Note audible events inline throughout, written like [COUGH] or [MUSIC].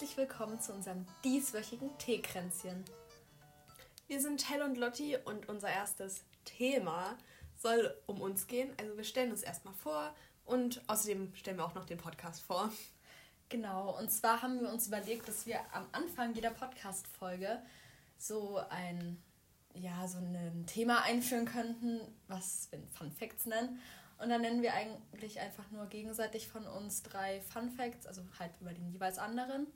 herzlich willkommen zu unserem dieswöchigen Teekränzchen. Wir sind Hell und Lotti und unser erstes Thema soll um uns gehen. Also wir stellen uns erstmal vor und außerdem stellen wir auch noch den Podcast vor. Genau, und zwar haben wir uns überlegt, dass wir am Anfang jeder Podcast-Folge so ein, ja, so ein Thema einführen könnten, was wir Fun Facts nennen. Und dann nennen wir eigentlich einfach nur gegenseitig von uns drei Fun Facts, also halt über den jeweils anderen.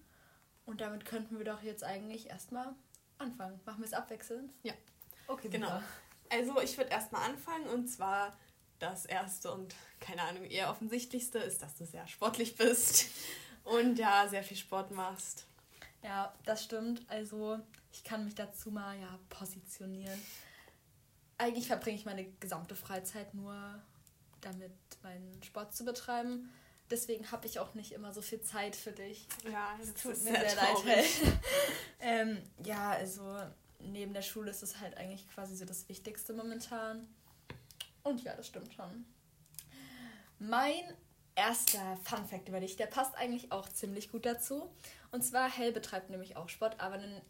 Und damit könnten wir doch jetzt eigentlich erstmal anfangen. Machen wir es abwechselnd? Ja. Okay, genau. Super. Also ich würde erstmal anfangen und zwar das erste und keine Ahnung, eher offensichtlichste ist, dass du sehr sportlich bist [LAUGHS] und ja, sehr viel Sport machst. Ja, das stimmt. Also ich kann mich dazu mal ja positionieren. Eigentlich verbringe ich meine gesamte Freizeit nur damit, meinen Sport zu betreiben. Deswegen habe ich auch nicht immer so viel Zeit für dich. Ja, das, das tut mir sehr, sehr leid. [LAUGHS] ähm, ja, also neben der Schule ist es halt eigentlich quasi so das Wichtigste momentan. Und ja, das stimmt schon. Mein erster Fun Fact über dich, der passt eigentlich auch ziemlich gut dazu. Und zwar, Hell betreibt nämlich auch Sport, aber einen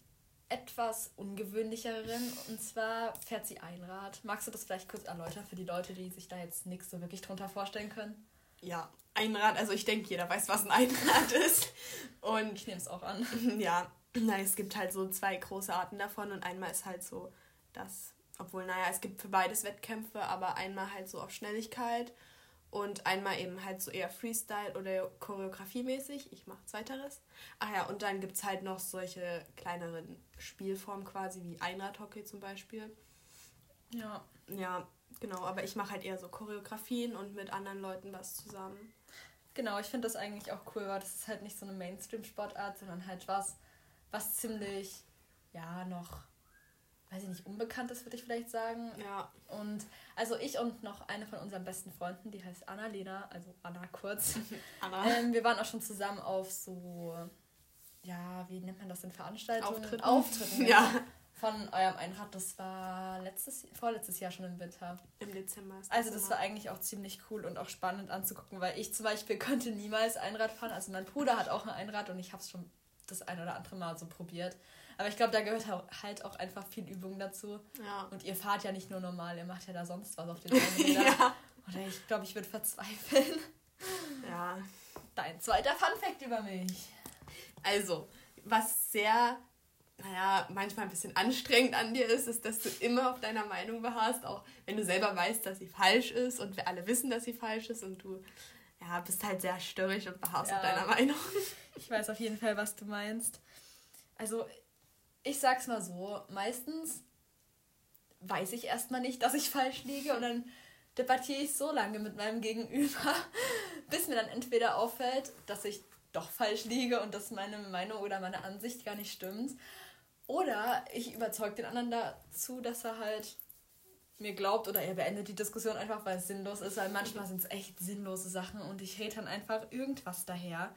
etwas ungewöhnlicheren. Und zwar fährt sie Einrad. Magst du das vielleicht kurz erläutern für die Leute, die sich da jetzt nichts so wirklich drunter vorstellen können? Ja, Einrad, also ich denke, jeder weiß, was ein Einrad [LAUGHS] ist. Und ich nehme es auch an. [LAUGHS] Ja, na, es gibt halt so zwei große Arten davon und einmal ist halt so das, obwohl, naja, es gibt für beides Wettkämpfe, aber einmal halt so auf Schnelligkeit und einmal eben halt so eher Freestyle oder Choreografiemäßig. Ich mache zweiteres. Ach ja, und dann gibt es halt noch solche kleineren Spielformen quasi, wie Einradhockey zum Beispiel. Ja. Ja, genau, aber ich mache halt eher so Choreografien und mit anderen Leuten was zusammen. Genau, ich finde das eigentlich auch cool, weil das ist halt nicht so eine Mainstream-Sportart, sondern halt was, was ziemlich, ja, noch weiß ich nicht, Unbekanntes, würde ich vielleicht sagen. Ja. Und also ich und noch eine von unseren besten Freunden, die heißt Anna-Lena, also Anna kurz. [LAUGHS] Anna. Ähm, wir waren auch schon zusammen auf so, ja, wie nennt man das denn, Veranstaltungen? Auftritten. Auftritten [LAUGHS] ja. Von eurem Einrad, das war letztes, vorletztes Jahr schon im Winter. Im Dezember. Also das war eigentlich auch ziemlich cool und auch spannend anzugucken, weil ich zum Beispiel [LAUGHS] könnte niemals Einrad fahren. Also mein Bruder hat auch ein Einrad und ich habe es schon das ein oder andere Mal so probiert. Aber ich glaube, da gehört halt auch einfach viel Übung dazu. Ja. Und ihr fahrt ja nicht nur normal, ihr macht ja da sonst was auf den Rädern. [LAUGHS] ja. Oder ich glaube, ich würde verzweifeln. [LAUGHS] Ja. Dein zweiter Fun-Fact über mich. Also, was sehr, naja, manchmal ein bisschen anstrengend an dir ist, ist, dass du immer auf deiner Meinung beharrst, auch wenn du selber weißt, dass sie falsch ist und wir alle wissen, dass sie falsch ist und du ja, bist halt sehr störrisch und beharrst ja. auf deiner Meinung. [LAUGHS] Ich weiß auf jeden Fall, was du meinst. Also, ich sag's mal so, meistens weiß ich erstmal nicht, dass ich falsch liege und dann debattiere ich so lange mit meinem Gegenüber, [LAUGHS] bis mir dann entweder auffällt, dass ich doch falsch liege und dass meine Meinung oder meine Ansicht gar nicht stimmt. Oder ich überzeuge den anderen dazu, dass er halt mir glaubt oder er beendet die Diskussion einfach, weil es sinnlos ist, weil manchmal sind es echt sinnlose Sachen und ich rede dann einfach irgendwas daher.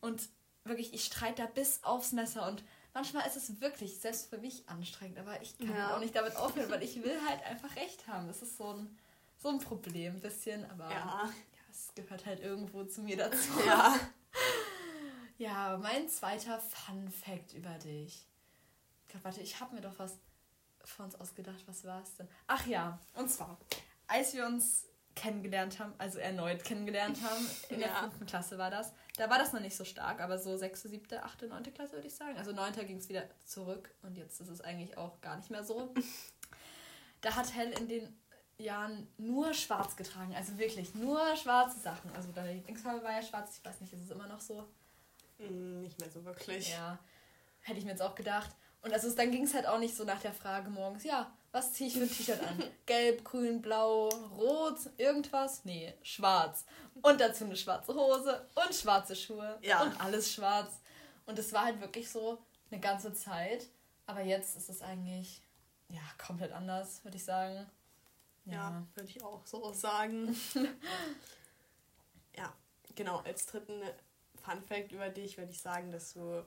Und wirklich, ich streite da bis aufs Messer und manchmal ist es wirklich selbst für mich anstrengend, aber ich kann ja. auch nicht damit aufhören, weil ich will halt einfach recht haben. Das ist so ein, so ein Problem, ein bisschen, aber ja. ja, es gehört halt irgendwo zu mir dazu. Ja. [LAUGHS] ja, mein zweiter Fun Fact über dich. Ich glaub, warte, ich habe mir doch was von uns ausgedacht. Was war es denn? Ach ja, und zwar, als wir uns kennengelernt haben, also erneut kennengelernt haben. In ja. der fünften Klasse war das. Da war das noch nicht so stark, aber so sechste, siebte, achte, neunte Klasse würde ich sagen. Also neunter ging es wieder zurück und jetzt ist es eigentlich auch gar nicht mehr so. Da hat Hell in den Jahren nur schwarz getragen, also wirklich nur schwarze Sachen. Also deine Lieblingsfarbe war ja schwarz, ich weiß nicht, ist es immer noch so? Mm, nicht mehr so wirklich. Ja, hätte ich mir jetzt auch gedacht. Und also dann ging es halt auch nicht so nach der Frage morgens, ja, was ziehe ich für ein T-Shirt an? [LAUGHS] Gelb, grün, blau, rot, irgendwas? Nee, schwarz. Und dazu eine schwarze Hose und schwarze Schuhe. Ja. Und alles schwarz. Und es war halt wirklich so eine ganze Zeit. Aber jetzt ist es eigentlich, ja, komplett anders, würde ich sagen. Ja, ja würde ich auch so sagen. [LAUGHS] ja, genau. Als dritten Fun Fact über dich würde ich sagen, dass du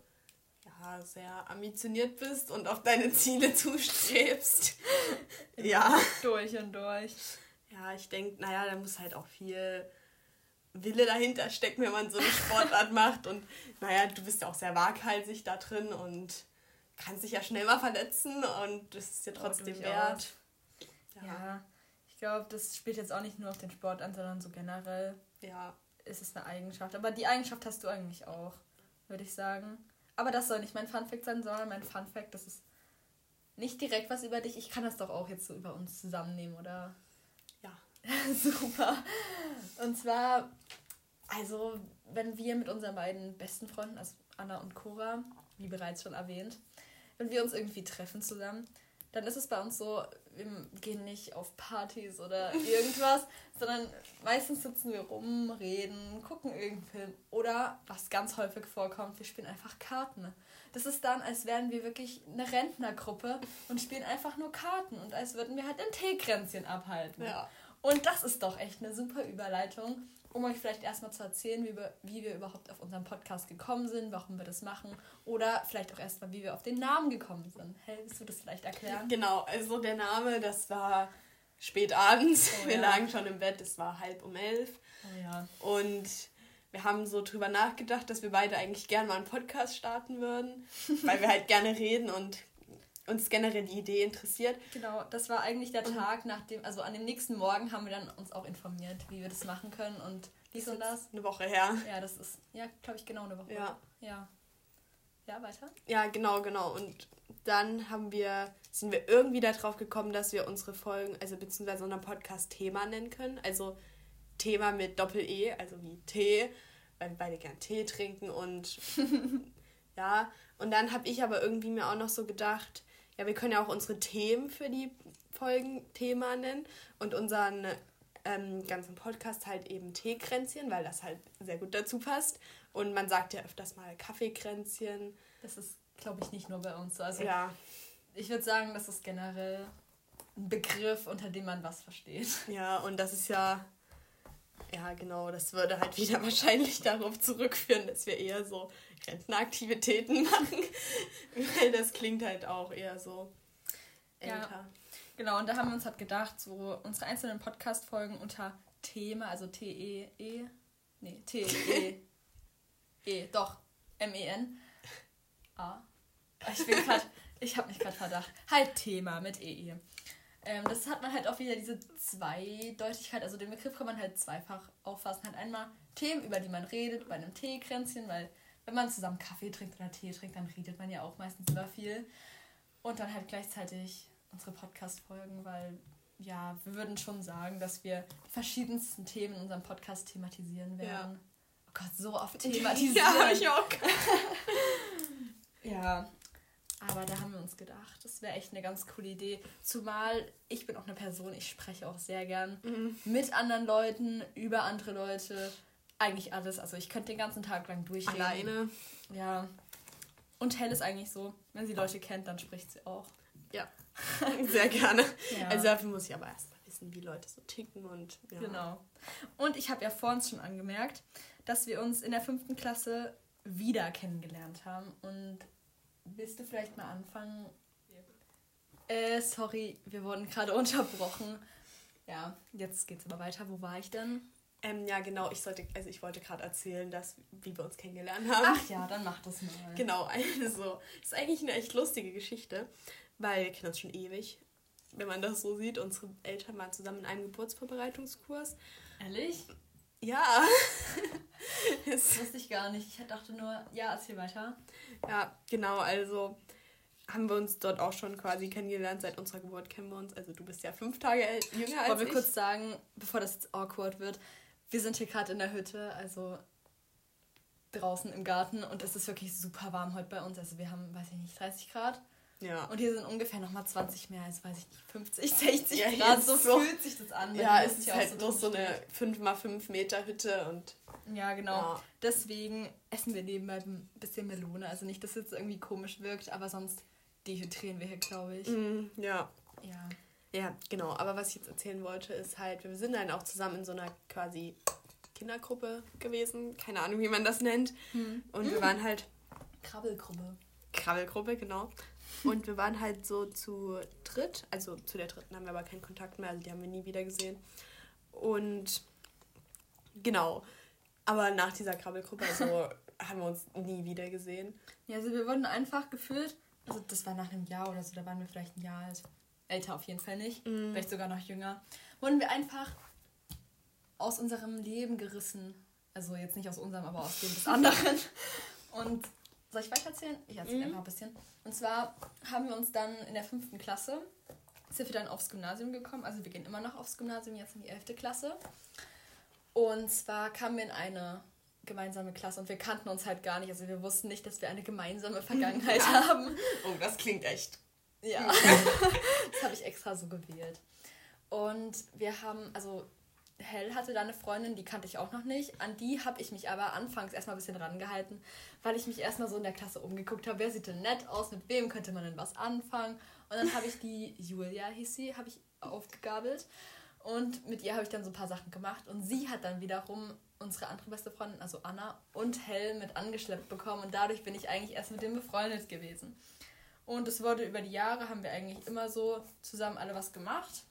ja, sehr ambitioniert bist und auf deine Ziele zustrebst. [LAUGHS] ja. Durch und durch. Ja, ich denke, naja, da muss halt auch viel Wille dahinter steckt, wenn man so eine Sportart [LAUGHS] macht. Und naja, du bist ja auch sehr waghalsig da drin und kannst dich ja schnell mal verletzen und das ist ja oh, trotzdem oh, wert. Ja. ja. ich glaube, das spielt jetzt auch nicht nur auf den Sport an, sondern so generell. Ja. Ist es eine Eigenschaft. Aber die Eigenschaft hast du eigentlich auch, würde ich sagen. Aber das soll nicht mein Funfact sein, sondern mein Funfact, das ist nicht direkt was über dich. Ich kann das doch auch jetzt so über uns zusammennehmen, oder? Ja. [LAUGHS] Super. Und zwar, also, wenn wir mit unseren beiden besten Freunden, also Anna und Cora, wie bereits schon erwähnt, wenn wir uns irgendwie treffen zusammen, dann ist es bei uns so, wir gehen nicht auf Partys oder irgendwas, [LAUGHS] sondern meistens sitzen wir rum, reden, gucken irgendeinen Film oder, was ganz häufig vorkommt, wir spielen einfach Karten. Das ist dann, als wären wir wirklich eine Rentnergruppe und spielen einfach nur Karten und als würden wir halt ein Teekränzchen abhalten. Ja. Und das ist doch echt eine super Überleitung um euch vielleicht erstmal zu erzählen, wie wir, wie wir überhaupt auf unseren Podcast gekommen sind, warum wir das machen oder vielleicht auch erstmal, wie wir auf den Namen gekommen sind. Hey, willst du das vielleicht erklären? Genau, also der Name, das war spät abends. Oh, wir ja. lagen schon im Bett, es war halb um elf. Oh, ja. Und wir haben so drüber nachgedacht, dass wir beide eigentlich gerne mal einen Podcast starten würden, weil wir halt gerne reden und uns generell die Idee interessiert. Genau, das war eigentlich der Tag, nach dem, also an dem nächsten Morgen haben wir dann uns auch informiert, wie wir das machen können und dies und das. Eine Woche her. Ja, das ist, ja, glaube ich, genau eine Woche. Ja. Ja. Ja, weiter? Ja, genau, genau. Und dann haben wir, sind wir irgendwie darauf gekommen, dass wir unsere Folgen, also beziehungsweise unseren Podcast Thema nennen können. Also Thema mit Doppel-E, also wie Tee, weil wir beide gern Tee trinken und [LAUGHS] ja. Und dann habe ich aber irgendwie mir auch noch so gedacht, ja, wir können ja auch unsere Themen für die Folgen Thema nennen und unseren ähm, ganzen Podcast halt eben Teekränzchen, weil das halt sehr gut dazu passt. Und man sagt ja öfters mal Kaffeekränzchen. Das ist, glaube ich, nicht nur bei uns so. Also ja. ich würde sagen, das ist generell ein Begriff, unter dem man was versteht. Ja, und das ist ja ja, genau, das würde halt [LAUGHS] wieder wahrscheinlich darauf zurückführen, dass wir eher so Rentenaktivitäten [LAUGHS] machen. Weil das klingt halt auch eher so älter. Ja, genau, und da haben wir uns halt gedacht, so unsere einzelnen Podcast-Folgen unter Thema, also T-E-E, nee, T-E-E, [LAUGHS] E, doch, M-E-N, A. Ich bin gerade, ich habe mich gerade verdacht. Halt Thema mit E-E. Ähm, das hat man halt auch wieder diese Zweideutigkeit, also den Begriff kann man halt zweifach auffassen. Halt einmal Themen, über die man redet, bei einem Teekränzchen, weil wenn man zusammen Kaffee trinkt oder Tee trinkt, dann redet man ja auch meistens über viel. Und dann halt gleichzeitig unsere Podcast-Folgen, weil ja, wir würden schon sagen, dass wir die verschiedensten Themen in unserem Podcast thematisieren werden. Ja. Oh Gott, so oft [LAUGHS] thematisieren. ja, ich auch. [LAUGHS] ja, aber da haben wir uns gedacht, das wäre echt eine ganz coole Idee. Zumal ich bin auch eine Person, ich spreche auch sehr gern mhm. mit anderen Leuten, über andere Leute. Eigentlich alles. Also ich könnte den ganzen Tag lang durchreden. Alleine. Ja. Und Hell ist eigentlich so, wenn sie Leute kennt, dann spricht sie auch. Ja. [LAUGHS] Sehr gerne. Ja. Also dafür muss ich aber erst mal wissen, wie Leute so ticken und ja. Genau. Und ich habe ja vor uns schon angemerkt, dass wir uns in der fünften Klasse wieder kennengelernt haben. Und Willst du vielleicht mal anfangen? Äh, sorry, wir wurden gerade [LAUGHS] unterbrochen. Ja, jetzt geht's aber weiter. Wo war ich denn? Ähm, ja, genau. Ich sollte, also ich wollte gerade erzählen, dass wie wir uns kennengelernt haben. Ach ja, dann mach das mal. Genau, [LAUGHS] also ist eigentlich eine echt lustige Geschichte, weil wir kennen uns schon ewig. Wenn man das so sieht, unsere Eltern waren zusammen in einem Geburtsvorbereitungskurs. Ehrlich? Ja. [LAUGHS] das wusste ich gar nicht. Ich dachte nur, ja, erzähl weiter. Ja, genau, also haben wir uns dort auch schon quasi kennengelernt. Seit unserer Geburt kennen wir uns. Also du bist ja fünf Tage jünger als Wollen wir ich. kurz sagen, bevor das jetzt awkward wird, wir sind hier gerade in der Hütte, also draußen im Garten und es ist wirklich super warm heute bei uns. Also wir haben, weiß ich nicht, 30 Grad. Ja. Und hier sind ungefähr nochmal 20 mehr als, weiß ich nicht, 50, 60 [LAUGHS] ja, Grad. So, so fühlt sich das an. Ja, es ist halt so bloß so eine 5x5 Meter Hütte und. Ja, genau. Ja. Deswegen essen wir nebenbei ein bisschen Melone. Also nicht, dass es jetzt irgendwie komisch wirkt, aber sonst dehydrieren wir hier, glaube ich. Mm, ja. Ja. Ja, genau. Aber was ich jetzt erzählen wollte, ist halt, wir sind dann auch zusammen in so einer quasi Kindergruppe gewesen. Keine Ahnung, wie man das nennt. Hm. Und wir waren halt. Krabbelgruppe. Krabbelgruppe, genau. Und wir waren halt so zu dritt, also zu der dritten haben wir aber keinen Kontakt mehr, also die haben wir nie wieder gesehen. Und genau, Aber nach dieser Krabbelgruppe also, [LAUGHS] haben wir uns nie wieder gesehen. Ja, also wir wurden einfach gefühlt, also das war nach einem Jahr oder so, da waren wir vielleicht ein Jahr alt. Älter auf jeden Fall nicht, mm. vielleicht sogar noch jünger. Wurden wir einfach aus unserem Leben gerissen. Also jetzt nicht aus unserem, aber aus dem des [LAUGHS] anderen. Und soll ich weiter erzählen? Ich erzähle mm. einfach ein bisschen. Und zwar haben wir uns dann in der fünften Klasse, sind wir dann aufs Gymnasium gekommen. Also wir gehen immer noch aufs Gymnasium, jetzt in die elfte Klasse. Und zwar kamen wir in eine gemeinsame Klasse und wir kannten uns halt gar nicht. Also wir wussten nicht, dass wir eine gemeinsame [LAUGHS] Vergangenheit haben. Oh, das klingt echt. Ja, [LAUGHS] das habe ich extra so gewählt. Und wir haben, also Hell hatte da eine Freundin, die kannte ich auch noch nicht. An die habe ich mich aber anfangs erstmal ein bisschen rangehalten, weil ich mich erstmal so in der Klasse umgeguckt habe, wer sieht denn nett aus, mit wem könnte man denn was anfangen. Und dann habe ich die, Julia hieß sie, habe ich aufgegabelt. Und mit ihr habe ich dann so ein paar Sachen gemacht. Und sie hat dann wiederum unsere andere beste Freundin, also Anna, und Hell mit angeschleppt bekommen. Und dadurch bin ich eigentlich erst mit dem befreundet gewesen. Und es wurde über die Jahre, haben wir eigentlich immer so zusammen alle was gemacht.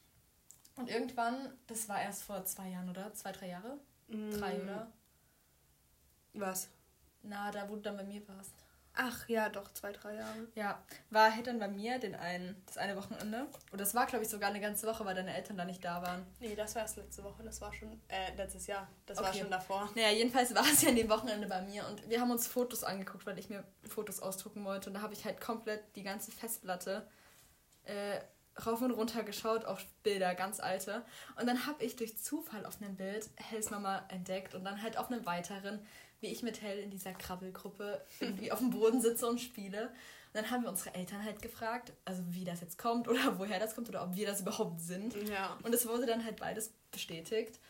Und irgendwann, das war erst vor zwei Jahren, oder? Zwei, drei Jahre? Mm. Drei, oder? Was? Na, da wo du dann bei mir warst. Ach ja, doch, zwei, drei Jahre. Ja, war halt dann bei mir den einen, das eine Wochenende. Und das war, glaube ich, sogar eine ganze Woche, weil deine Eltern da nicht da waren. Nee, das war erst letzte Woche, das war schon, äh, letztes Jahr. Das okay. war schon davor. Naja, jedenfalls war es ja an dem Wochenende bei mir und wir haben uns Fotos angeguckt, weil ich mir Fotos ausdrucken wollte. Und da habe ich halt komplett die ganze Festplatte äh, rauf und runter geschaut auf Bilder, ganz alte. Und dann habe ich durch Zufall auf einem Bild Hells Mama entdeckt und dann halt auf einem weiteren wie ich mit Hell in dieser Krabbelgruppe irgendwie auf dem Boden sitze und spiele. Und dann haben wir unsere Eltern halt gefragt, also wie das jetzt kommt oder [LAUGHS] woher das kommt oder ob wir das überhaupt sind. Ja. Und es wurde dann halt beides bestätigt.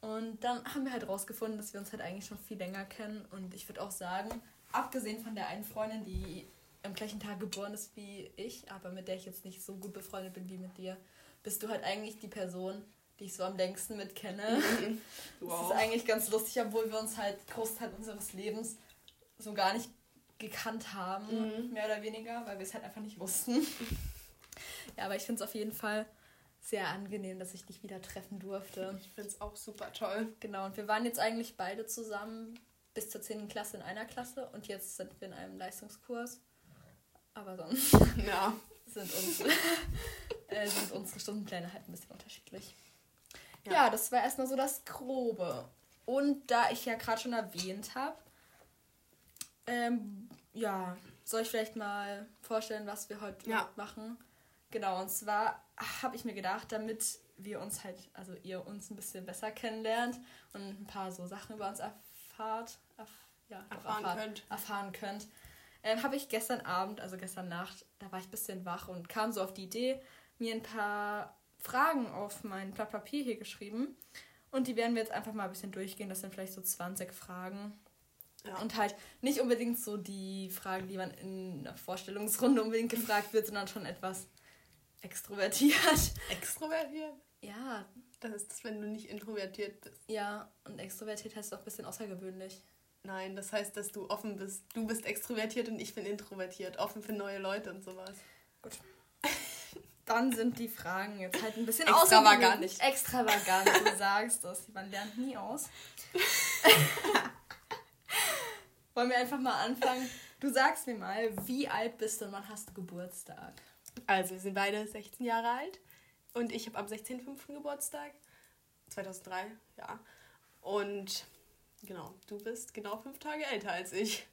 Und dann haben wir halt rausgefunden, dass wir uns halt eigentlich schon viel länger kennen. Und ich würde auch sagen, abgesehen von der einen Freundin, die am gleichen Tag geboren ist wie ich, aber mit der ich jetzt nicht so gut befreundet bin wie mit dir, bist du halt eigentlich die Person, die ich so am längsten mit kenne. Mhm. [LAUGHS] Wow. Das ist eigentlich ganz lustig, obwohl wir uns halt Großteil unseres Lebens so gar nicht gekannt haben, mhm. mehr oder weniger, weil wir es halt einfach nicht wussten. [LAUGHS] ja, aber ich finde es auf jeden Fall sehr angenehm, dass ich dich wieder treffen durfte. Ich finde es auch super toll. Genau, und wir waren jetzt eigentlich beide zusammen bis zur 10. Klasse in einer Klasse und jetzt sind wir in einem Leistungskurs. Aber sonst [LAUGHS] ja. sind, unsere, äh, sind unsere Stundenpläne halt ein bisschen unterschiedlich. Ja, ja das war erstmal so das Grobe. Und da ich ja gerade schon erwähnt habe, ähm, ja, soll ich vielleicht mal vorstellen, was wir heute ja. machen? Genau, und zwar habe ich mir gedacht, damit wir uns halt, also ihr uns ein bisschen besser kennenlernt und ein paar so Sachen über uns erfahrt, erf ja, erfahren, erfahrt, könnt. erfahren könnt, ähm, habe ich gestern Abend, also gestern Nacht, da war ich ein bisschen wach und kam so auf die Idee, mir ein paar Fragen auf mein Blatt Papier hier geschrieben. Und die werden wir jetzt einfach mal ein bisschen durchgehen. Das sind vielleicht so 20 Fragen. Ja. Und halt nicht unbedingt so die Fragen, die man in einer Vorstellungsrunde unbedingt gefragt wird, sondern schon etwas extrovertiert. [LAUGHS] Extrovertiert? Ja. Das ist das, wenn du nicht introvertiert bist. Ja, und extrovertiert heißt auch ein bisschen außergewöhnlich. Nein, das heißt, dass du offen bist. Du bist extrovertiert und ich bin introvertiert. Offen für neue Leute und sowas. Gut [LAUGHS] dann sind die Fragen jetzt halt ein bisschen extravagant. Extravagant, du [LAUGHS] sagst das. Man lernt nie aus. [LAUGHS] Wollen wir einfach mal anfangen? Du sagst mir mal, wie alt bist du und wann hast du Geburtstag? Also, wir sind beide 16 Jahre alt und ich habe am 16.05. Geburtstag. 2003, ja. Und genau, du bist genau fünf Tage älter als ich.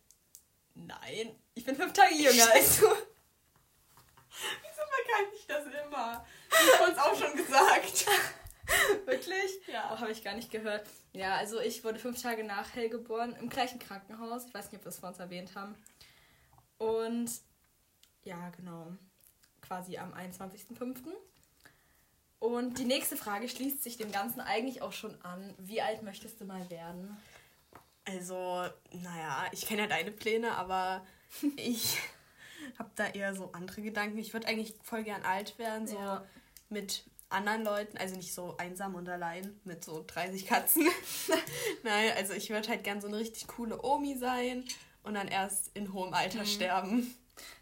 Nein, ich bin fünf Tage jünger als du [LAUGHS] kann ich das immer. Ich habe uns auch schon gesagt. [LAUGHS] Wirklich? Ja. Oh, habe ich gar nicht gehört. Ja, also ich wurde fünf Tage nach Hell geboren, im gleichen Krankenhaus. Ich weiß nicht, ob wir es vor uns erwähnt haben. Und ja, genau. Quasi am 21.05. Und die nächste Frage schließt sich dem Ganzen eigentlich auch schon an. Wie alt möchtest du mal werden? Also, naja, ich kenne ja deine Pläne, aber ich [LAUGHS] habe da eher so andere Gedanken. Ich würde eigentlich voll gern alt werden, so ja. mit anderen Leuten, also nicht so einsam und allein mit so 30 Katzen. [LAUGHS] Nein, also ich würde halt gern so eine richtig coole Omi sein und dann erst in hohem Alter mhm. sterben.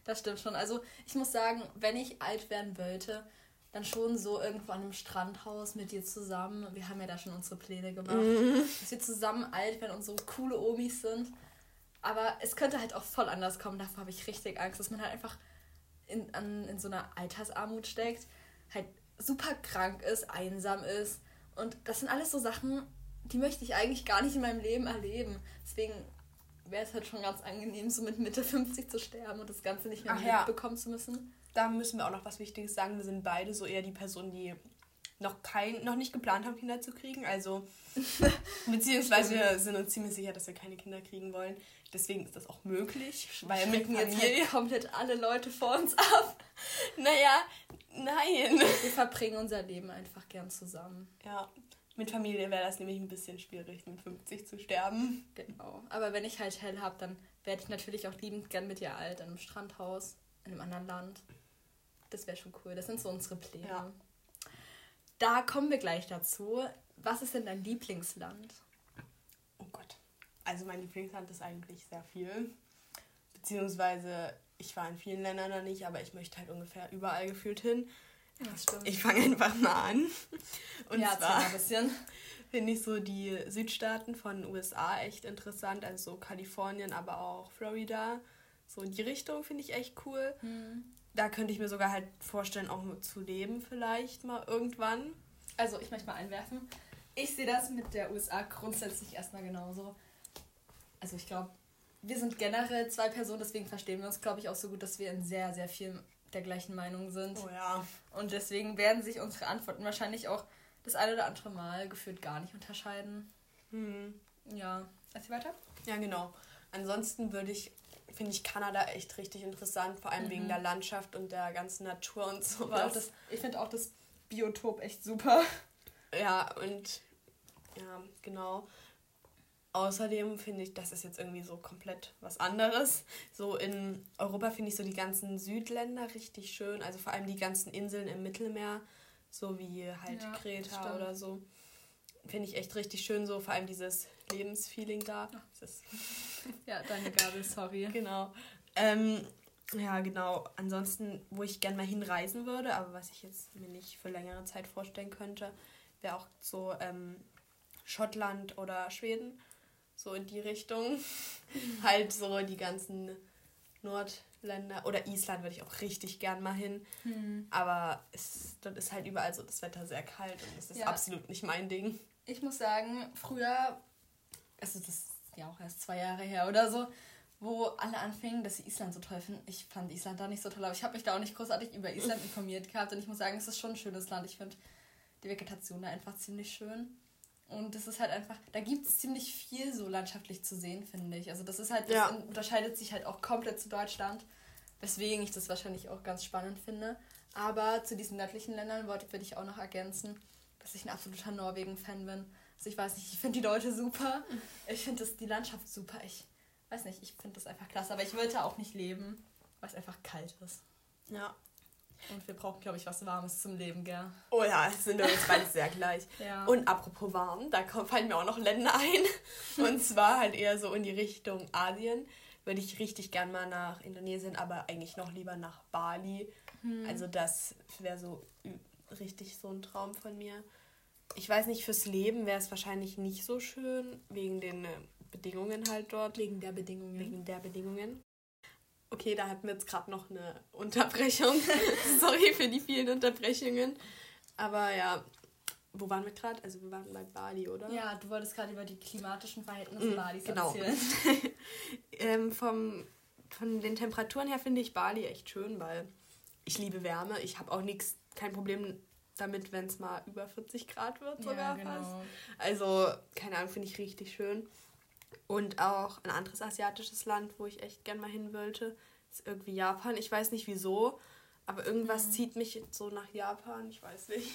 Das stimmt schon. Also ich muss sagen, wenn ich alt werden wollte, dann schon so irgendwo an einem Strandhaus mit dir zusammen. Wir haben ja da schon unsere Pläne gemacht. Mhm. Dass wir zusammen alt werden und so coole Omis sind. Aber es könnte halt auch voll anders kommen. Davor habe ich richtig Angst, dass man halt einfach in, an, in so einer Altersarmut steckt, halt super krank ist, einsam ist. Und das sind alles so Sachen, die möchte ich eigentlich gar nicht in meinem Leben erleben. Deswegen wäre es halt schon ganz angenehm, so mit Mitte 50 zu sterben und das Ganze nicht mehr Ach ja. mitbekommen zu müssen. Da müssen wir auch noch was Wichtiges sagen. Wir sind beide so eher die Personen, die noch kein, noch nicht geplant haben, Kinder zu kriegen. Also [LAUGHS] beziehungsweise wir sind uns ziemlich sicher, dass wir keine Kinder kriegen wollen. Deswegen ist das auch möglich, weil mit mir jetzt halt [LAUGHS] komplett alle Leute vor uns ab. Naja, nein. Wir verbringen unser Leben einfach gern zusammen. Ja, mit Familie wäre das nämlich ein bisschen schwierig, mit 50 zu sterben. Genau. Aber wenn ich halt hell habe, dann werde ich natürlich auch liebend gern mit dir alt, in einem Strandhaus, in einem anderen Land. Das wäre schon cool. Das sind so unsere Pläne. Ja. Da kommen wir gleich dazu. Was ist denn dein Lieblingsland? Oh Gott. Also mein Lieblingsland ist eigentlich sehr viel. Beziehungsweise ich war in vielen Ländern noch nicht, aber ich möchte halt ungefähr überall gefühlt hin. Ich fange einfach mal an. Und ja, zwar [LAUGHS] finde ich so die Südstaaten von USA echt interessant, also so Kalifornien, aber auch Florida. So in die Richtung finde ich echt cool. Mhm. Da könnte ich mir sogar halt vorstellen, auch zu leben vielleicht mal irgendwann. Also ich möchte mal einwerfen. Ich sehe das mit der USA grundsätzlich erstmal genauso. Also ich glaube, wir sind generell zwei Personen, deswegen verstehen wir uns, glaube ich, auch so gut, dass wir in sehr, sehr vielen der gleichen Meinung sind. Oh ja. Und deswegen werden sich unsere Antworten wahrscheinlich auch das eine oder andere Mal gefühlt gar nicht unterscheiden. Hm. Ja. Erzähl weiter? Ja, genau. Ansonsten würde ich, finde ich Kanada echt richtig interessant, vor allem mhm. wegen der Landschaft und der ganzen Natur und sowas. Das, ich finde auch das Biotop echt super. Ja, und ja, genau. Außerdem finde ich, das ist jetzt irgendwie so komplett was anderes. So in Europa finde ich so die ganzen Südländer richtig schön. Also vor allem die ganzen Inseln im Mittelmeer, so wie halt ja, Kreta oder so. Finde ich echt richtig schön, so vor allem dieses Lebensfeeling da. ja, deine Gabel, sorry. [LAUGHS] Genau. Ähm, ja, genau. Ansonsten, wo ich gerne mal hinreisen würde, aber was ich jetzt mir nicht für längere Zeit vorstellen könnte, wäre auch so ähm, Schottland oder Schweden so in die Richtung. [LAUGHS] halt so die ganzen Nordländer oder Island würde ich auch richtig gern mal hin. Mhm. Aber es, dort ist halt überall so das Wetter sehr kalt und das ist ja. absolut nicht mein Ding. Ich muss sagen, früher, also das ist ja auch erst zwei Jahre her oder so, wo alle anfingen, dass sie Island so toll finden. Ich fand Island da nicht so toll, aber ich habe mich da auch nicht großartig über Island [LAUGHS] informiert gehabt und ich muss sagen, es ist schon ein schönes Land. Ich finde die Vegetation da einfach ziemlich schön. Und das ist halt einfach, da gibt es ziemlich viel so landschaftlich zu sehen, finde ich. Also das ist halt, das ja. unterscheidet sich halt auch komplett zu Deutschland, weswegen ich das wahrscheinlich auch ganz spannend finde. Aber zu diesen nördlichen Ländern würde ich auch noch ergänzen, dass ich ein absoluter Norwegen-Fan bin. Also ich weiß nicht, ich finde die Leute super. Ich finde die Landschaft super. Ich weiß nicht, ich finde das einfach klasse. Aber ich würde auch nicht leben, weil es einfach kalt ist. Ja, und wir brauchen, glaube ich, was Warmes zum Leben, gell? Oh ja, sind wir uns beide sehr gleich. [LAUGHS] ja. Und apropos warm, da fallen mir auch noch Länder ein. [LAUGHS] Und zwar halt eher so in die Richtung Asien. Würde ich richtig gern mal nach Indonesien, aber eigentlich noch lieber nach Bali. Hm. Also das wäre so richtig so ein Traum von mir. Ich weiß nicht, fürs Leben wäre es wahrscheinlich nicht so schön, wegen den äh, Bedingungen halt dort. Wegen der Bedingungen. Wegen der Bedingungen. Okay, da hatten wir jetzt gerade noch eine Unterbrechung. [LAUGHS] Sorry für die vielen Unterbrechungen. Aber ja, wo waren wir gerade? Also wir waren bei Bali, oder? Ja, du wolltest gerade über die klimatischen Verhältnisse mm, Balis genau. erzählen. [LAUGHS] ähm, vom, von den Temperaturen her finde ich Bali echt schön, weil ich liebe Wärme. Ich habe auch nichts, kein Problem damit, wenn es mal über 40 Grad wird sogar ja, genau. fast. Also, keine Ahnung, finde ich richtig schön. Und auch ein anderes asiatisches Land, wo ich echt gern mal hin wollte, ist irgendwie Japan. Ich weiß nicht wieso, aber irgendwas mhm. zieht mich so nach Japan. Ich weiß nicht.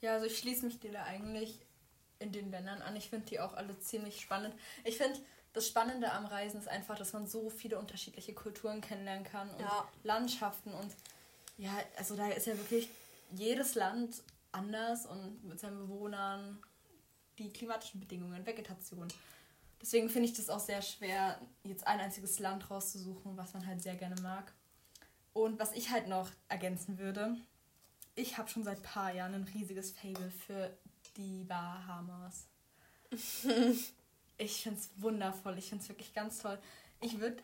Ja, also ich schließe mich dir da eigentlich in den Ländern an. Ich finde die auch alle ziemlich spannend. Ich finde, das Spannende am Reisen ist einfach, dass man so viele unterschiedliche Kulturen kennenlernen kann und ja. Landschaften und ja, also da ist ja wirklich jedes Land anders und mit seinen Bewohnern, die klimatischen Bedingungen, Vegetation. Deswegen finde ich das auch sehr schwer, jetzt ein einziges Land rauszusuchen, was man halt sehr gerne mag. Und was ich halt noch ergänzen würde, ich habe schon seit ein paar Jahren ein riesiges Fable für die Bahamas. [LAUGHS] ich finde es wundervoll. Ich finde es wirklich ganz toll. Ich würde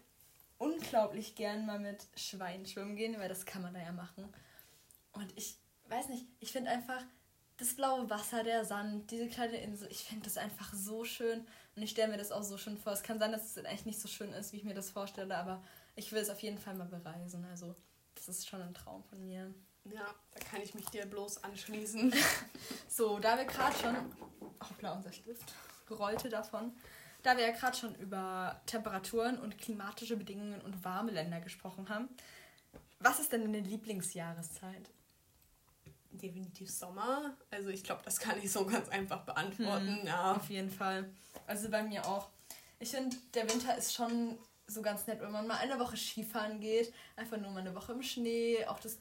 unglaublich gern mal mit Schweinen schwimmen gehen, weil das kann man da ja machen. Und ich weiß nicht, ich finde einfach das blaue Wasser, der Sand, diese kleine Insel, ich finde das einfach so schön. Und ich stelle mir das auch so schön vor. Es kann sein, dass es eigentlich nicht so schön ist, wie ich mir das vorstelle, aber ich will es auf jeden Fall mal bereisen. Also, das ist schon ein Traum von mir. Ja, da kann ich mich dir bloß anschließen. [LAUGHS] [LAUGHS] so, da wir gerade schon. Hoppla, unser Stift rollte davon. Da wir ja gerade schon über Temperaturen und klimatische Bedingungen und warme Länder gesprochen haben, was ist denn deine Lieblingsjahreszeit? Definitiv Sommer. Also ich glaube, das kann ich so ganz einfach beantworten. Hm, ja. Auf jeden Fall. Also bei mir auch. Ich finde, der Winter ist schon so ganz nett, wenn man mal eine Woche Skifahren geht. Einfach nur mal eine Woche im Schnee. Auch das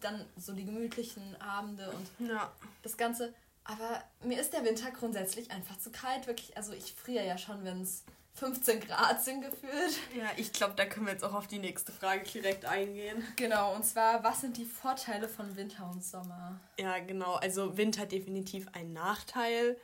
dann so die gemütlichen Abende und ja. das Ganze. Aber mir ist der Winter grundsätzlich einfach zu kalt. Wirklich, also ich friere ja schon, wenn es 15 Grad sind gefühlt. Ja, ich glaube, da können wir jetzt auch auf die nächste Frage direkt eingehen. Genau, und zwar, was sind die Vorteile von Winter und Sommer? Ja, genau. Also Winter definitiv ein Nachteil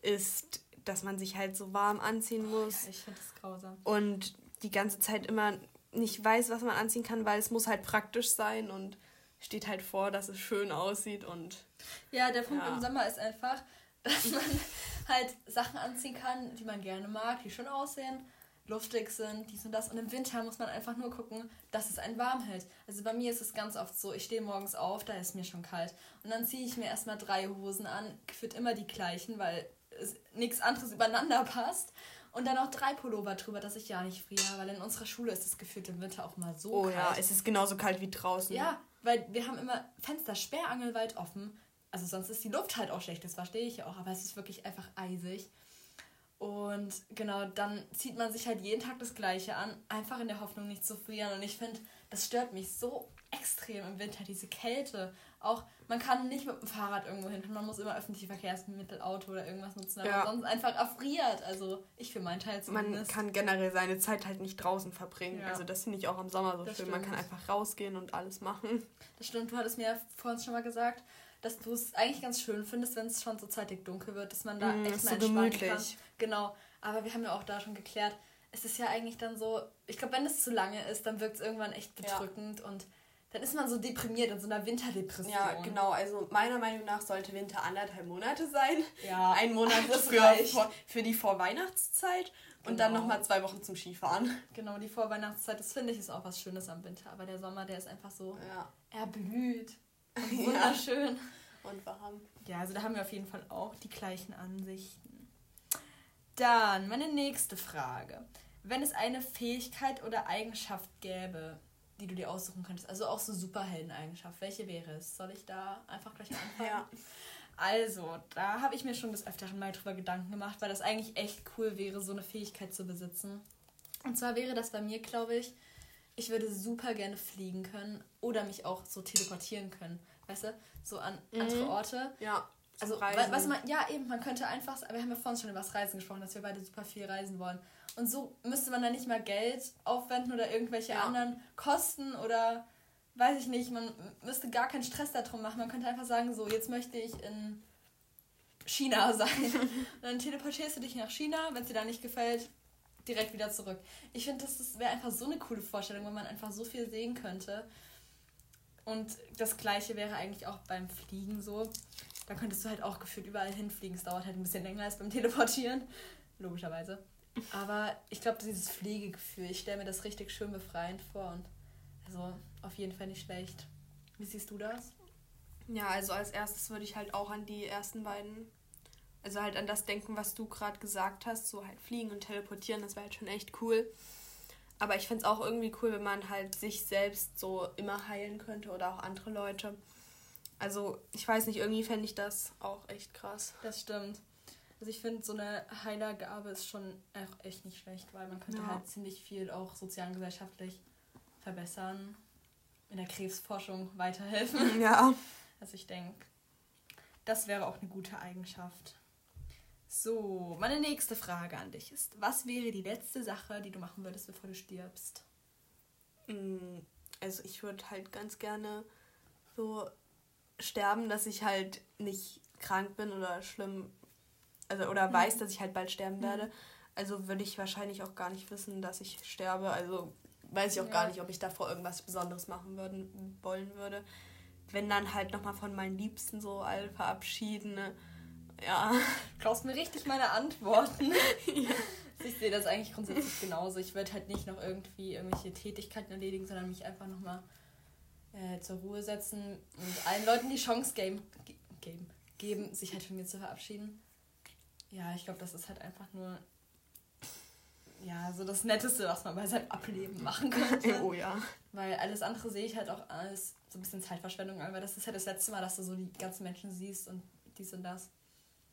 ist, dass man sich halt so warm anziehen muss. Ja, ich finde das grausam. Und die ganze Zeit immer nicht weiß, was man anziehen kann, weil es muss halt praktisch sein und steht halt vor, dass es schön aussieht und. Ja, der Punkt ja. im Sommer ist einfach, [LAUGHS] dass man halt Sachen anziehen kann, die man gerne mag, die schön aussehen, luftig sind, dies und das. Und im Winter muss man einfach nur gucken, dass es einen warm hält. Also bei mir ist es ganz oft so, ich stehe morgens auf, da ist mir schon kalt. Und dann ziehe ich mir erstmal drei Hosen an, gefühlt immer die gleichen, weil nichts anderes übereinander passt. Und dann noch drei Pullover drüber, dass ich ja nicht friere, weil in unserer Schule ist es gefühlt im Winter auch mal so oh, kalt. Oh ja, es ist genauso kalt wie draußen. Ja, weil wir haben immer Fenster sperrangelweit offen. Also sonst ist die Luft halt auch schlecht, das verstehe ich ja auch, aber es ist wirklich einfach eisig. Und genau, dann zieht man sich halt jeden Tag das Gleiche an, einfach in der Hoffnung, nicht zu frieren. Und ich finde, das stört mich so extrem im Winter, diese Kälte. Auch, man kann nicht mit dem Fahrrad irgendwo hin, man muss immer öffentliche Verkehrsmittel, Auto oder irgendwas nutzen, aber ja. sonst einfach erfriert. Also ich für meinen Teil zumindest. Man kann generell seine Zeit halt nicht draußen verbringen. Ja. Also das finde ich auch im Sommer so das schön. Stimmt. Man kann einfach rausgehen und alles machen. Das stimmt, du hattest mir ja vorhin schon mal gesagt, dass du es eigentlich ganz schön findest, wenn es schon so zeitig dunkel wird, dass man da mm, echt mal so entspannen gemütlich. kann. Genau, aber wir haben ja auch da schon geklärt, es ist ja eigentlich dann so, ich glaube, wenn es zu lange ist, dann wirkt es irgendwann echt bedrückend ja. und dann ist man so deprimiert in so einer Winterdepression. Ja, genau. Also meiner Meinung nach sollte Winter anderthalb Monate sein. Ja. Ein Monat [LAUGHS] für, vor, für die Vorweihnachtszeit und genau. dann nochmal zwei Wochen zum Skifahren. Genau, die Vorweihnachtszeit, das finde ich ist auch was Schönes am Winter. Aber der Sommer, der ist einfach so ja. erblüht [LAUGHS] und wunderschön. Ja. Und warm. Ja, also da haben wir auf jeden Fall auch die gleichen Ansichten. Dann meine nächste Frage. Wenn es eine Fähigkeit oder Eigenschaft gäbe, die du dir aussuchen könntest. Also auch so Superhelden-Eigenschaft. Welche wäre es? Soll ich da einfach gleich anfangen? Ja. Also, da habe ich mir schon des Öfteren mal drüber Gedanken gemacht, weil das eigentlich echt cool wäre, so eine Fähigkeit zu besitzen. Und zwar wäre das bei mir, glaube ich, ich würde super gerne fliegen können oder mich auch so teleportieren können. Weißt du? So an mhm. andere Orte. Ja. Also, was man, ja, eben, man könnte einfach, wir haben ja vorhin schon über das Reisen gesprochen, dass wir beide super viel reisen wollen. Und so müsste man dann nicht mal Geld aufwenden oder irgendwelche ja. anderen Kosten oder weiß ich nicht, man müsste gar keinen Stress darum machen. Man könnte einfach sagen, so, jetzt möchte ich in China [LAUGHS] sein. Und dann teleportierst du dich nach China, wenn es dir da nicht gefällt, direkt wieder zurück. Ich finde, das, das wäre einfach so eine coole Vorstellung, wenn man einfach so viel sehen könnte. Und das gleiche wäre eigentlich auch beim Fliegen so. Da könntest du halt auch gefühlt überall hinfliegen. Es dauert halt ein bisschen länger als beim Teleportieren. Logischerweise. Aber ich glaube, dieses Pflegegefühl, ich stelle mir das richtig schön befreiend vor und also auf jeden Fall nicht schlecht. Wie siehst du das? Ja, also als erstes würde ich halt auch an die ersten beiden, also halt an das denken, was du gerade gesagt hast, so halt fliegen und teleportieren, das wäre halt schon echt cool. Aber ich fände es auch irgendwie cool, wenn man halt sich selbst so immer heilen könnte oder auch andere Leute. Also ich weiß nicht, irgendwie fände ich das auch echt krass. Das stimmt. Also ich finde, so eine Heilergabe ist schon auch echt nicht schlecht, weil man könnte ja. halt ziemlich viel auch sozial und gesellschaftlich verbessern, in der Krebsforschung weiterhelfen. Ja. Also ich denke, das wäre auch eine gute Eigenschaft. So, meine nächste Frage an dich ist, was wäre die letzte Sache, die du machen würdest, bevor du stirbst? Mm, also ich würde halt ganz gerne so sterben, dass ich halt nicht krank bin oder schlimm, also oder mhm. weiß, dass ich halt bald sterben werde. Mhm. Also würde ich wahrscheinlich auch gar nicht wissen, dass ich sterbe. Also weiß ich auch ja. gar nicht, ob ich davor irgendwas Besonderes machen würden, wollen würde. Wenn dann halt nochmal von meinen Liebsten so all verabschieden. Ne? Ja. Du brauchst mir richtig meine Antworten. [LAUGHS] ja. Ich sehe das eigentlich grundsätzlich genauso. Ich würde halt nicht noch irgendwie irgendwelche Tätigkeiten erledigen, sondern mich einfach nochmal äh, zur Ruhe setzen und allen Leuten die Chance geben, geben, geben, sich halt von mir zu verabschieden. Ja, ich glaube, das ist halt einfach nur ja, so das Netteste, was man bei seinem Ableben machen könnte. [LAUGHS] oh ja. Weil alles andere sehe ich halt auch als so ein bisschen Zeitverschwendung an, weil das ist halt das letzte Mal, dass du so die ganzen Menschen siehst und dies und das.